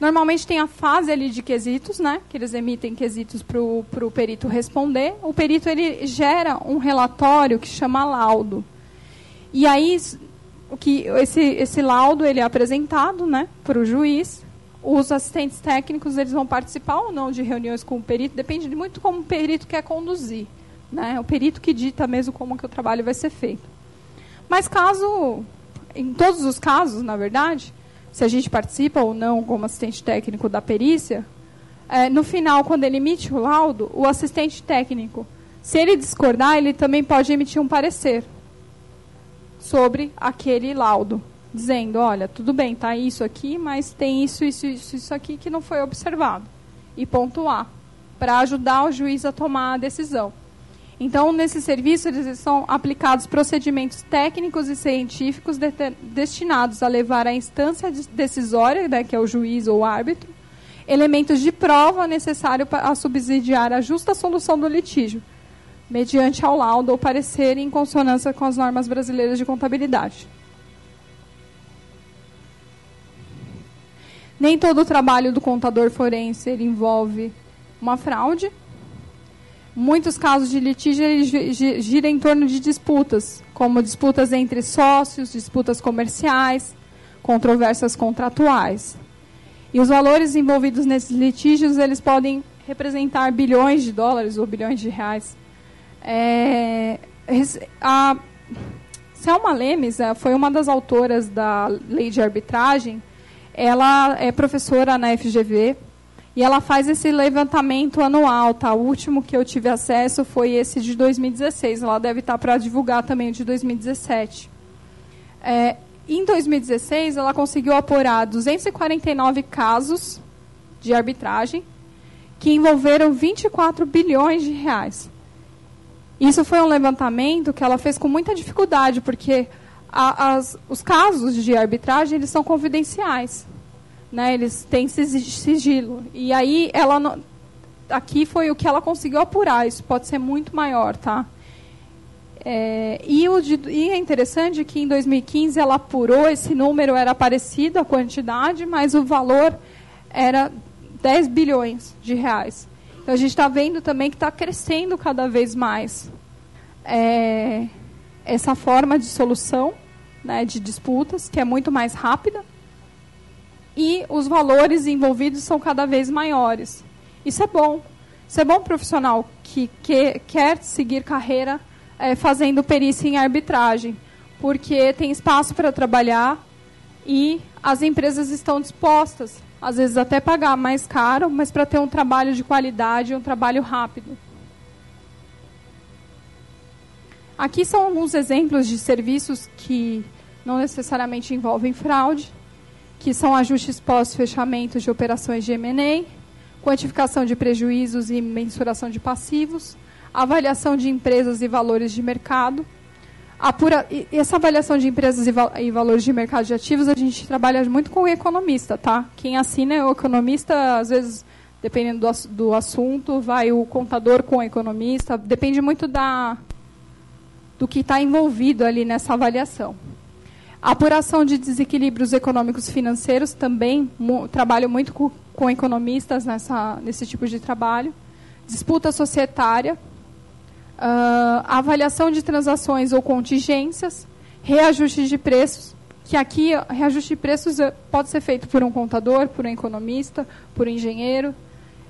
[SPEAKER 1] Normalmente tem a fase ali de quesitos, né? Que eles emitem quesitos para o perito responder. O perito ele gera um relatório que chama laudo. E aí o que esse, esse laudo ele é apresentado, né, para o juiz. Os assistentes técnicos eles vão participar ou não de reuniões com o perito, depende de muito como o perito quer conduzir, né? O perito que dita mesmo como que o trabalho vai ser feito. Mas caso, em todos os casos, na verdade, se a gente participa ou não como assistente técnico da perícia, é, no final, quando ele emite o laudo, o assistente técnico, se ele discordar, ele também pode emitir um parecer sobre aquele laudo, dizendo, olha, tudo bem, tá isso aqui, mas tem isso, isso, isso, isso aqui que não foi observado. E pontuar, para ajudar o juiz a tomar a decisão. Então, nesse serviço, eles são aplicados procedimentos técnicos e científicos de destinados a levar à instância decisória, né, que é o juiz ou o árbitro, elementos de prova necessários para subsidiar a justa solução do litígio, mediante ao laudo ou parecer em consonância com as normas brasileiras de contabilidade. Nem todo o trabalho do contador forense envolve uma fraude, muitos casos de litígio giram em torno de disputas, como disputas entre sócios, disputas comerciais, controvérsias contratuais. E os valores envolvidos nesses litígios, eles podem representar bilhões de dólares ou bilhões de reais. É, a Selma Lemes foi uma das autoras da lei de arbitragem. Ela é professora na FGV e ela faz esse levantamento anual. Tá? O último que eu tive acesso foi esse de 2016. Ela deve estar para divulgar também o de 2017. É, em 2016, ela conseguiu apurar 249 casos de arbitragem que envolveram 24 bilhões de reais. Isso foi um levantamento que ela fez com muita dificuldade, porque a, as, os casos de arbitragem eles são confidenciais, né? Eles têm sigilo. E aí ela não, aqui foi o que ela conseguiu apurar. Isso pode ser muito maior, tá? É, e, o e é interessante que em 2015 ela apurou esse número era parecido a quantidade, mas o valor era 10 bilhões de reais. Então a gente está vendo também que está crescendo cada vez mais é, essa forma de solução né, de disputas, que é muito mais rápida, e os valores envolvidos são cada vez maiores. Isso é bom. Isso é bom profissional que, que quer seguir carreira é, fazendo perícia em arbitragem, porque tem espaço para trabalhar e as empresas estão dispostas às vezes até pagar mais caro, mas para ter um trabalho de qualidade, um trabalho rápido. Aqui são alguns exemplos de serviços que não necessariamente envolvem fraude, que são ajustes pós-fechamento de operações de M&A, quantificação de prejuízos e mensuração de passivos, avaliação de empresas e valores de mercado, essa avaliação de empresas e, val, e, valores de mercado de ativos, a gente trabalha muito com o economista, tá? Quem assina é o economista, às vezes, dependendo do, do assunto, vai o contador com o economista, depende muito da, do que está envolvido ali nessa avaliação. Apuração de desequilíbrios econômicos financeiros também trabalho muito com, com economistas nessa, nesse tipo de trabalho. Disputa societária, Uh, avaliação de transações ou contingências, reajuste de preços, que aqui reajuste de preços eh, pode ser feito por um contador, por um economista, por um engenheiro.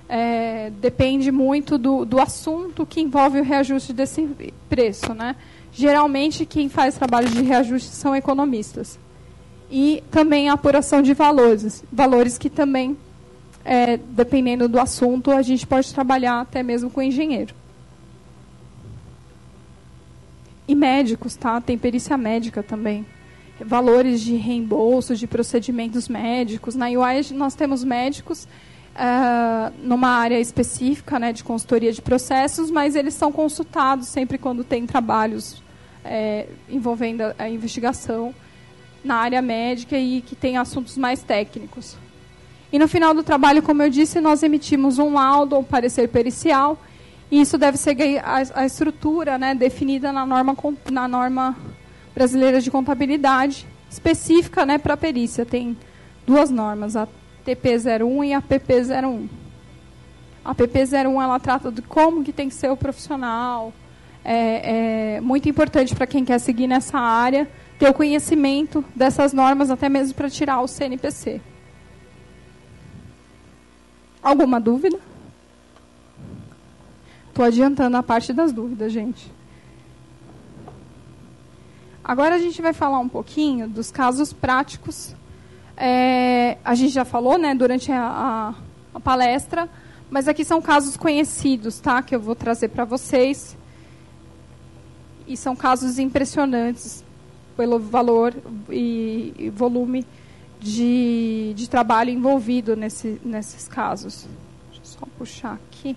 [SPEAKER 1] É, depende muito do, do assunto que envolve o reajuste desse preço. Né? Geralmente, quem faz trabalho de reajuste são economistas. E também a apuração de valores, valores que também, é, dependendo do assunto, a gente pode trabalhar até mesmo com engenheiro. E médicos, tá? Tem perícia médica também. Valores de reembolso de procedimentos médicos. Na UI nós temos médicos uh, numa área específica né, de consultoria de processos, mas eles são consultados sempre quando tem trabalhos é, envolvendo a, investigação na área médica e que tem assuntos mais técnicos. E no final do trabalho, como eu disse, nós emitimos um laudo, um parecer pericial, e isso deve ser a, a estrutura né, definida na norma, na norma brasileira de contabilidade, específica né, para a perícia. Tem duas normas, a TP01 e a PP01. A PP01 ela trata de como que tem que ser o profissional. É, é muito importante para quem quer seguir nessa área ter o conhecimento dessas normas, até mesmo para tirar o CNPC. Alguma dúvida? Estou adiantando a parte das dúvidas, gente. Agora a gente vai falar um pouquinho dos casos práticos. É, a gente já falou né, durante a, a, a, palestra, mas aqui são casos conhecidos tá, que eu vou trazer para vocês. E são casos impressionantes pelo valor e, e volume de, de trabalho envolvido nesse, nesses casos. Deixa eu só puxar aqui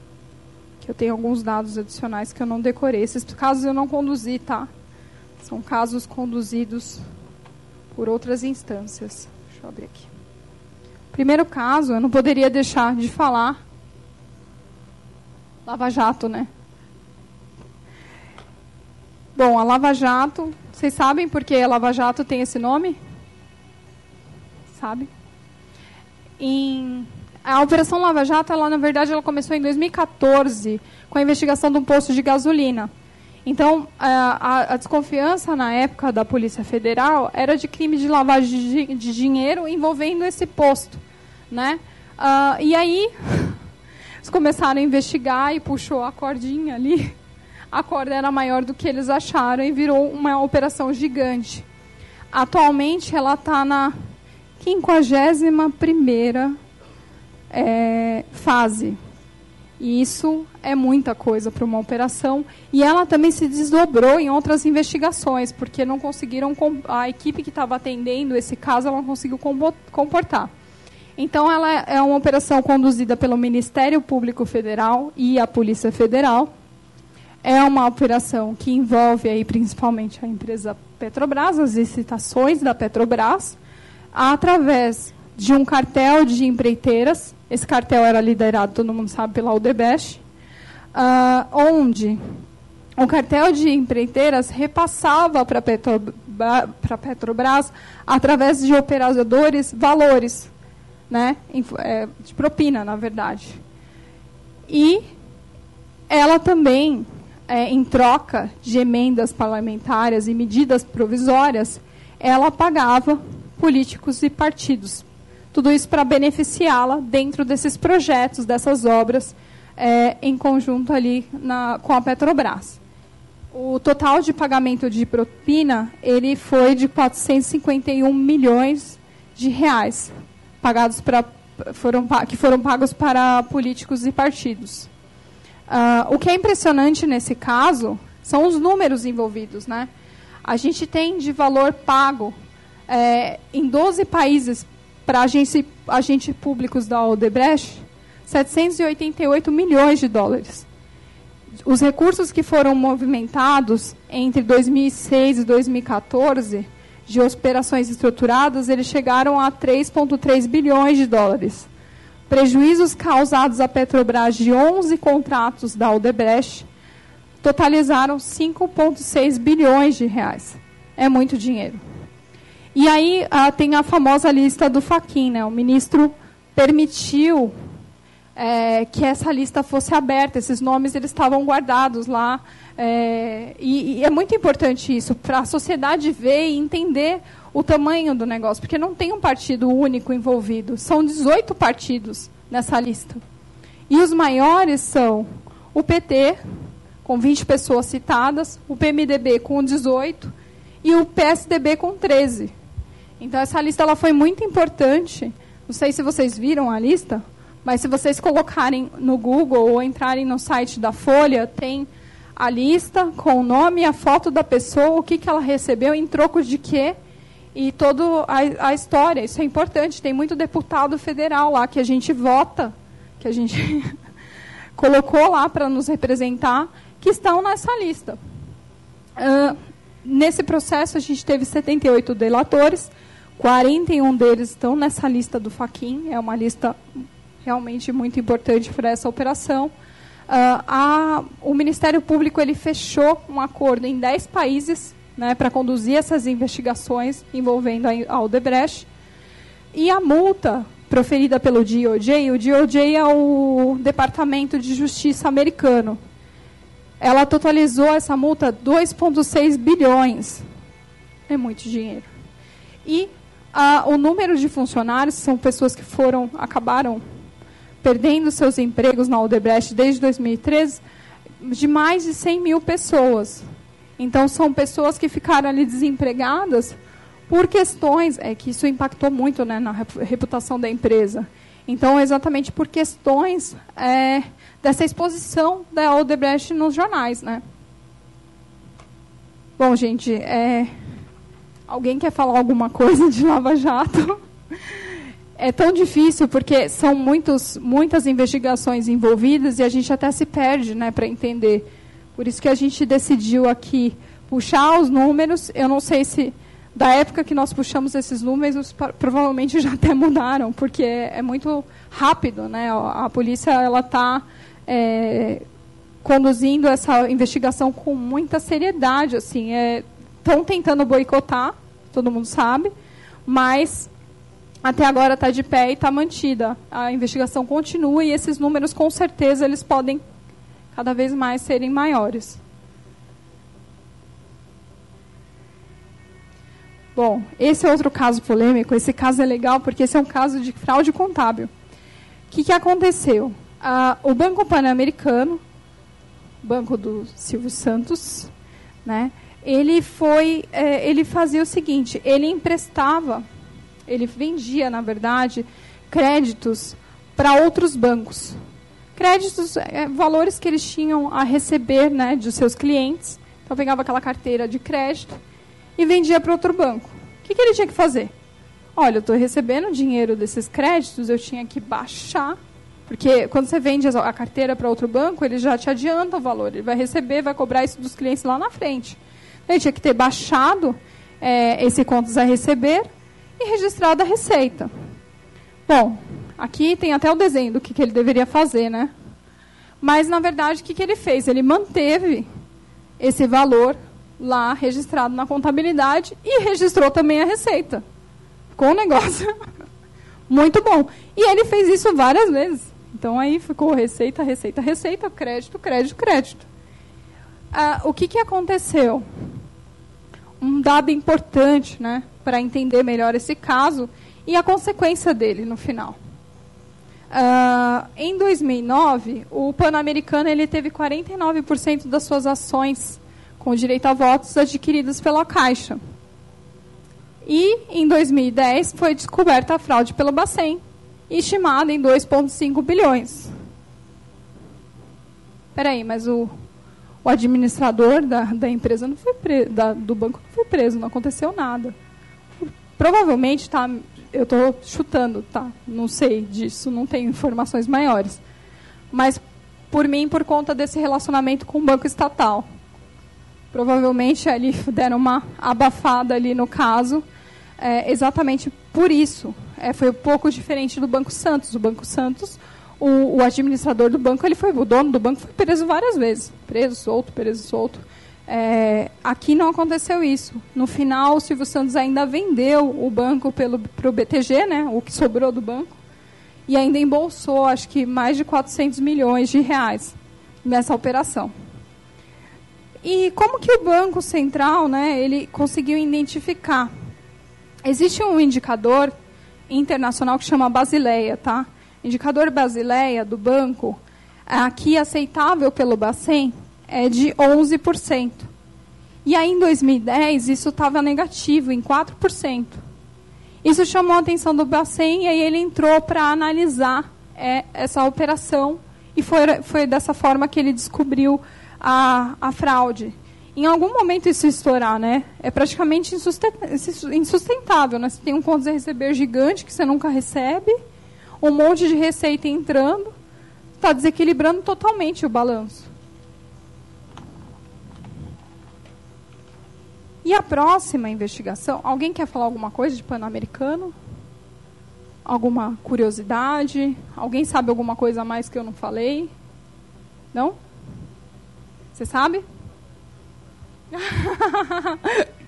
[SPEAKER 1] que eu tenho alguns dados adicionais que eu não decorei. Esses casos eu não conduzi, tá? São casos conduzidos por outras instâncias. Deixa eu abrir aqui. Primeiro caso, eu não poderia deixar de falar. Lava Jato, né? Bom, a Lava Jato, vocês sabem por que a Lava Jato tem esse nome? Sabe? Em a Operação Lava Jato, ela, na verdade, ela começou em 2014 com a investigação de um posto de gasolina. Então, a, a, desconfiança na época da Polícia Federal era de crime de lavagem de, de dinheiro envolvendo esse posto. Né? Uh, e aí, [laughs] eles começaram a investigar e puxou a cordinha ali. a corda era maior do que eles acharam e virou uma operação gigante. Atualmente ela está na 51 é, fase. E isso é muita coisa para uma operação. E ela também se desdobrou em outras investigações, porque não conseguiram. A equipe que estava atendendo esse caso ela não conseguiu comportar. Então, ela é uma operação conduzida pelo Ministério Público Federal e a Polícia Federal. É uma operação que envolve aí principalmente a empresa Petrobras, as licitações da Petrobras, através de um cartel de empreiteiras. Esse cartel era liderado, todo mundo sabe, pela Odebrecht, uh, onde o cartel de empreiteiras repassava para a Petrobras, através de operadores, valores né, é, de propina, na verdade. E ela também, é, em troca de emendas parlamentares e medidas provisórias, ela pagava políticos e partidos. Tudo isso para beneficiá-la dentro desses projetos, dessas obras, é, em conjunto ali na, com a Petrobras. O total de pagamento de propina ele foi de 451 milhões de reais, pagados para foram que foram pagos para políticos e partidos. Uh, o que é impressionante nesse caso são os números envolvidos, né? A gente tem de valor pago é, em 12 países para agentes, públicos da Odebrecht 788 milhões de dólares. Os recursos que foram movimentados entre 2006 e 2014 de operações estruturadas, eles chegaram a 3,3 bilhões de dólares. Prejuízos causados à Petrobras de 11 contratos da Odebrecht totalizaram 5,6 bilhões de reais. É muito dinheiro. E aí ah, tem a famosa lista do Faquin, né? O ministro permitiu é, que essa lista fosse aberta. Esses nomes eles estavam guardados lá é, e, e, é muito importante isso para a sociedade ver e entender o tamanho do negócio, porque não tem um partido único envolvido, são 18 partidos nessa lista. E os maiores são o PT, com 20 pessoas citadas, o PMDB com 18 e o PSDB com 13. Então essa lista ela foi muito importante. Não sei se vocês viram a lista, mas se vocês colocarem no Google ou entrarem no site da Folha, tem a lista com o nome, a foto da pessoa, o que, que ela recebeu, em troco de quê, e toda a, história. Isso é importante. Tem muito deputado federal lá que a gente vota, que a gente [laughs] colocou lá para nos representar, que estão nessa lista. Uh, nesse processo, a gente teve 78 delatores, 41 deles estão nessa lista do Faquin, é uma lista realmente muito importante para essa operação. Uh, a, o Ministério Público ele fechou um acordo em 10 países né, para conduzir essas investigações envolvendo a Aldebrecht. E a multa proferida pelo DOJ, o DOJ é o Departamento de Justiça americano. Ela totalizou essa multa 2,6 bilhões. É muito dinheiro. E uh, o número de funcionários, são pessoas que foram, acabaram perdendo seus empregos na Odebrecht desde 2013, de mais de 100 mil pessoas. Então, são pessoas que ficaram ali desempregadas por questões, é que isso impactou muito né, na reputação da empresa. Então, exatamente por questões é, dessa exposição da Odebrecht nos jornais. Né? Bom, gente, é, alguém quer falar alguma coisa de Lava Jato? é tão difícil porque são muitos, muitas investigações envolvidas e a gente até se perde né, para entender. Por isso que a gente decidiu aqui puxar os números. Eu não sei se da época que nós puxamos esses números, provavelmente já até mudaram, porque é, muito rápido. Né? A, polícia ela está é, conduzindo essa investigação com muita seriedade. Assim, estão é, tentando boicotar, todo mundo sabe, mas até agora está de pé e está mantida. A investigação continua e esses números, com certeza, eles podem cada vez mais serem maiores. Bom, esse é outro caso polêmico. Esse caso é legal porque esse é um caso de fraude contábil. O que, que aconteceu? Ah, o Banco Pan-Americano banco do Silvio Santos, né? Ele foi, é, ele fazia o seguinte, ele emprestava, ele vendia, na verdade, créditos para outros bancos. Créditos, é, valores que eles tinham a receber, né, de seus clientes. Então pegava aquela carteira de crédito e vendia para outro banco. O que, que ele tinha que fazer? Olha, eu estou recebendo dinheiro desses créditos, eu tinha que baixar porque quando você vende a carteira para outro banco, ele já te adianta o valor. Ele vai receber, vai cobrar isso dos clientes lá na frente. Ele tinha que ter baixado é, esse contas a receber e registrado a receita. Bom, aqui tem até o desenho do que, que ele deveria fazer, né? Mas, na verdade, o que, que ele fez? Ele manteve esse valor lá registrado na contabilidade e registrou também a receita. Ficou um negócio [laughs] muito bom. E ele fez isso várias vezes. Então aí ficou receita, receita, receita, crédito, crédito, crédito. Ah, o que, que aconteceu? Um dado importante né, para entender melhor esse caso e a consequência dele no final. Ah, em 2009, o Pan-Americano teve 49% das suas ações com direito a votos adquiridas pela Caixa. E em 2010 foi descoberta a fraude pelo Bacen, estimada em 2,5 bilhões. Peraí, mas o, o administrador da, da empresa não foi preso, da, do banco não foi preso, não aconteceu nada. Provavelmente, tá, eu estou chutando, tá? Não sei disso, não tenho informações maiores. Mas por mim, por conta desse relacionamento com o banco estatal. Provavelmente ali deram uma abafada ali no caso, é, exatamente por isso é, foi um pouco diferente do Banco Santos. O Banco Santos, o, o, administrador do banco, ele foi o dono do banco foi preso várias vezes, preso, solto, preso, solto. É, aqui não aconteceu isso. No final, o Silvio Santos ainda vendeu o banco para o BTG, né, o que sobrou do banco, e ainda embolsou, acho que mais de 400 milhões de reais nessa operação. E como que o Banco Central, né, ele conseguiu identificar? Existe um indicador internacional que chama Basileia, tá? Indicador Basileia do banco, aqui aceitável pelo Bacen, é de 11%. E aí, em 2010, isso estava negativo, em 4%. Isso chamou a atenção do Bacen e aí ele entrou para analisar é, essa operação e foi, foi dessa forma que ele descobriu a, a fraude em algum momento isso estourar, né? É praticamente insustentável, né? Você tem um contas a receber gigante que você nunca recebe, um monte de receita entrando, está desequilibrando totalmente o balanço. E a próxima investigação, alguém quer falar alguma coisa de Pan-Americano? Alguma curiosidade? Alguém sabe alguma coisa a mais que eu não falei? Não? Você sabe? [laughs]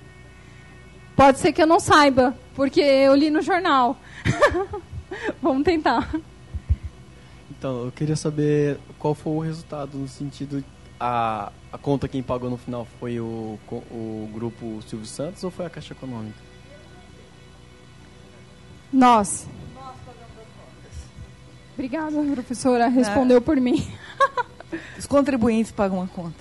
[SPEAKER 1] Pode ser que eu não saiba, porque eu li no jornal. [laughs] [laughs] Vamos tentar.
[SPEAKER 4] Então, eu queria saber qual foi o resultado no sentido a, a conta quem pagou no final foi o, o grupo Silvio Santos ou foi a Caixa Econômica?
[SPEAKER 1] Nós. Obrigada, professora. Respondeu é. por mim. [laughs]
[SPEAKER 5] Os contribuintes pagam a conta.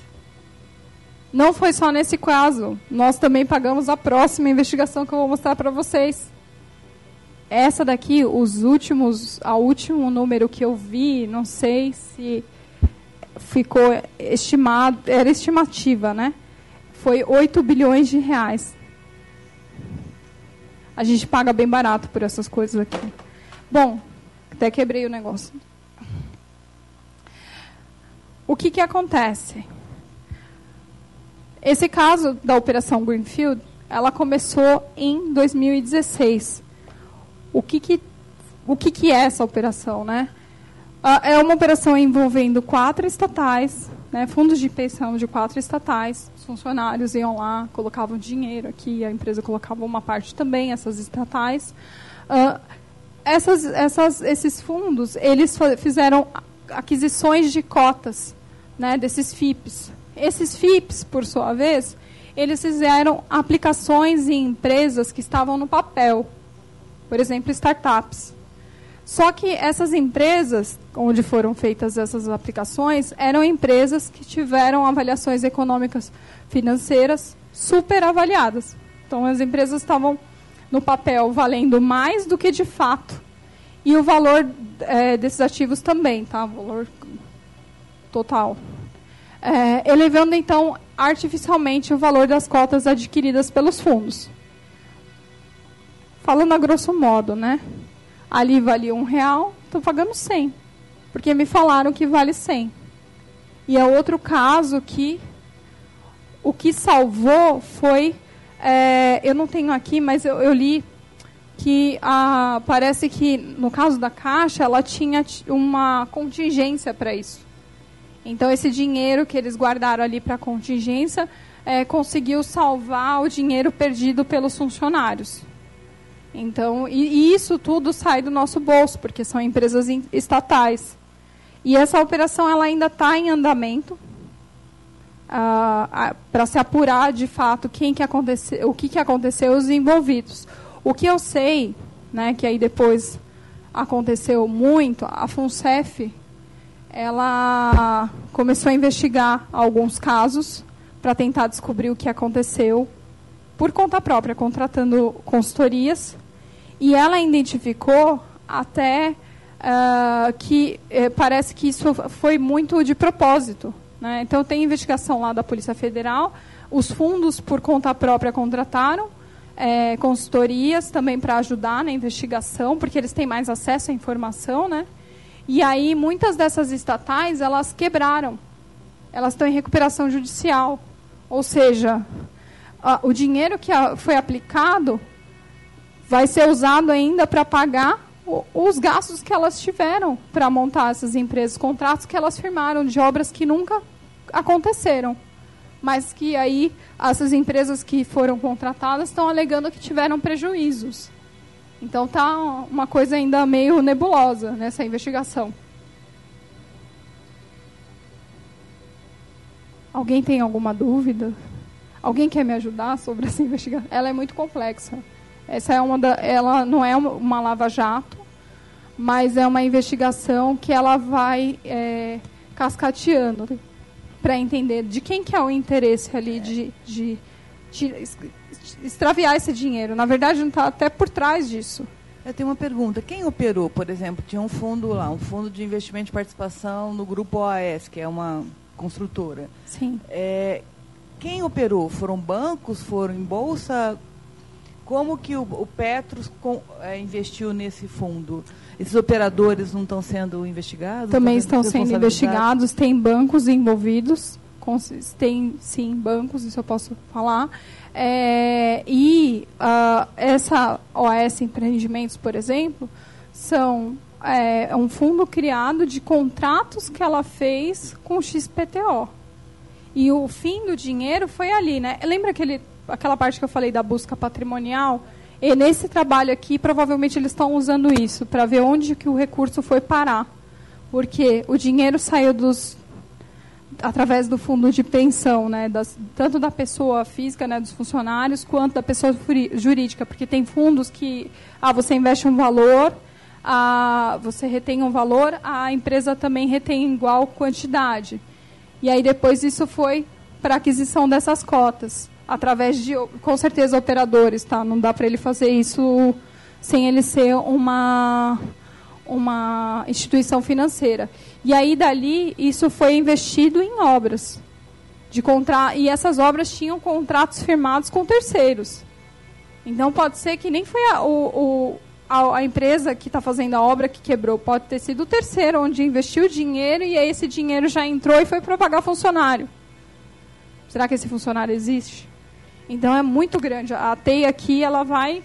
[SPEAKER 1] Não foi só nesse caso. Nós também pagamos a próxima investigação que eu vou mostrar para vocês. Essa daqui, os últimos, a último número que eu vi, não sei se ficou estimado, era estimativa, né? Foi 8 bilhões de reais. A gente paga bem barato por essas coisas aqui. Bom, até quebrei o negócio. O que que acontece? Esse caso da Operação Greenfield, ela começou em 2016. O que, que, o que, que é essa operação, né? Ah, é uma operação envolvendo quatro estatais, né, fundos de pensão de quatro estatais. Os funcionários iam lá, colocavam dinheiro aqui, a empresa colocava uma parte também, essas estatais. Uh, essas, essas, esses fundos, eles fizeram aquisições de cotas né, desses FIPs. Esses FIPS, por sua vez, eles fizeram aplicações em empresas que estavam no papel, por exemplo, startups. Só que essas empresas, onde foram feitas essas aplicações, eram empresas que tiveram avaliações econômicas financeiras super avaliadas. Então, as empresas estavam no papel valendo mais do que de fato. E o valor é, desses ativos também, tá? O valor total. É, elevando, então, artificialmente o valor das cotas adquiridas pelos fundos. Falando a grosso modo, né? Ali valia um real, estou pagando 100. Porque me falaram que vale 100. E é outro caso que o que salvou foi. É, eu não tenho aqui, mas eu, eu li que ah, parece que no caso da Caixa ela tinha uma contingência para isso. Então esse dinheiro que eles guardaram ali para contingência é, conseguiu salvar o dinheiro perdido pelos funcionários. Então e, e isso tudo sai do nosso bolso porque são empresas estatais. E essa operação ela ainda está em andamento para se apurar de fato quem que aconteceu, o que, que aconteceu os envolvidos. O que eu sei, né, que aí depois aconteceu muito, a FUNCEF ela começou a investigar alguns casos para tentar descobrir o que aconteceu por conta própria, contratando consultorias. E ela identificou até uh, que uh, parece que isso foi muito de propósito. Né? Então, tem investigação lá da Polícia Federal. Os fundos, por conta própria, contrataram é, consultorias também para ajudar na investigação, porque eles têm mais acesso à informação. Né? E aí, muitas dessas estatais, elas quebraram. Elas estão em recuperação judicial. Ou seja, a, o dinheiro que a, foi aplicado vai ser usado ainda para pagar os gastos que elas tiveram para montar essas empresas, contratos que elas firmaram de obras que nunca aconteceram. Mas que aí essas empresas que foram contratadas estão alegando que tiveram prejuízos. Então tá uma coisa ainda meio nebulosa nessa investigação. Alguém tem alguma dúvida? Alguém quer me ajudar sobre essa [laughs] investigação? Ela é muito complexa. Essa é uma da, ela não é uma lava-jato, mas é uma investigação que ela vai é, cascateando para entender de quem que é o interesse ali de, de, de extraviar esse dinheiro. Na verdade, não está até por trás disso.
[SPEAKER 5] Eu tenho uma pergunta. Quem operou, por exemplo, tinha um fundo lá, um fundo de investimento de participação no grupo OAS, que é uma construtora.
[SPEAKER 1] Sim.
[SPEAKER 5] É, quem operou? Foram bancos? Foram em bolsa? Como que o, o Petros com, é, investiu nesse fundo? Esses operadores não estão sendo investigados?
[SPEAKER 1] Também estão sendo investigados. Tem bancos envolvidos. Tem, sim, bancos, isso eu posso falar. É, e uh, essa OS Empreendimentos, por exemplo, são é, um fundo criado de contratos que ela fez com o XPTO. E o fim do dinheiro foi ali, né? Lembra aquele, aquela parte que eu falei da busca patrimonial? E nesse trabalho aqui, provavelmente eles estão usando isso para ver onde que o recurso foi parar. Porque o dinheiro saiu dos através do fundo de pensão, né, das, tanto da pessoa física, né, dos funcionários, quanto da pessoa jurídica, porque tem fundos que ah, você investe um valor, ah, você retém um valor, a empresa também retém igual quantidade. E aí depois isso foi para aquisição dessas cotas através de, com certeza, operadores, tá? Não dá para ele fazer isso sem ele ser uma, uma instituição financeira. E aí, dali, isso foi investido em obras. De contra... E essas obras tinham contratos firmados com terceiros. Então, pode ser que nem foi a, o, o a, a, empresa que está fazendo a obra que quebrou. Pode ter sido o terceiro, onde investiu dinheiro e aí esse dinheiro já entrou e foi para pagar funcionário. Será que esse funcionário existe? Então é muito grande. A teia aqui ela vai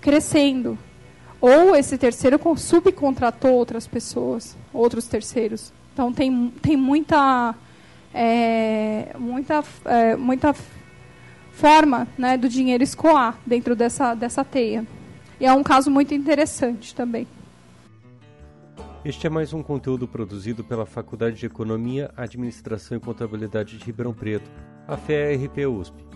[SPEAKER 1] crescendo. Ou esse terceiro subcontratou outras pessoas, outros terceiros. Então tem, tem muita, é, muita, é, muita forma né, do dinheiro escoar dentro dessa, dessa teia. E é um caso muito interessante também.
[SPEAKER 6] Este é mais um conteúdo produzido pela Faculdade de Economia, Administração e Contabilidade de Ribeirão Preto, a FERP USP.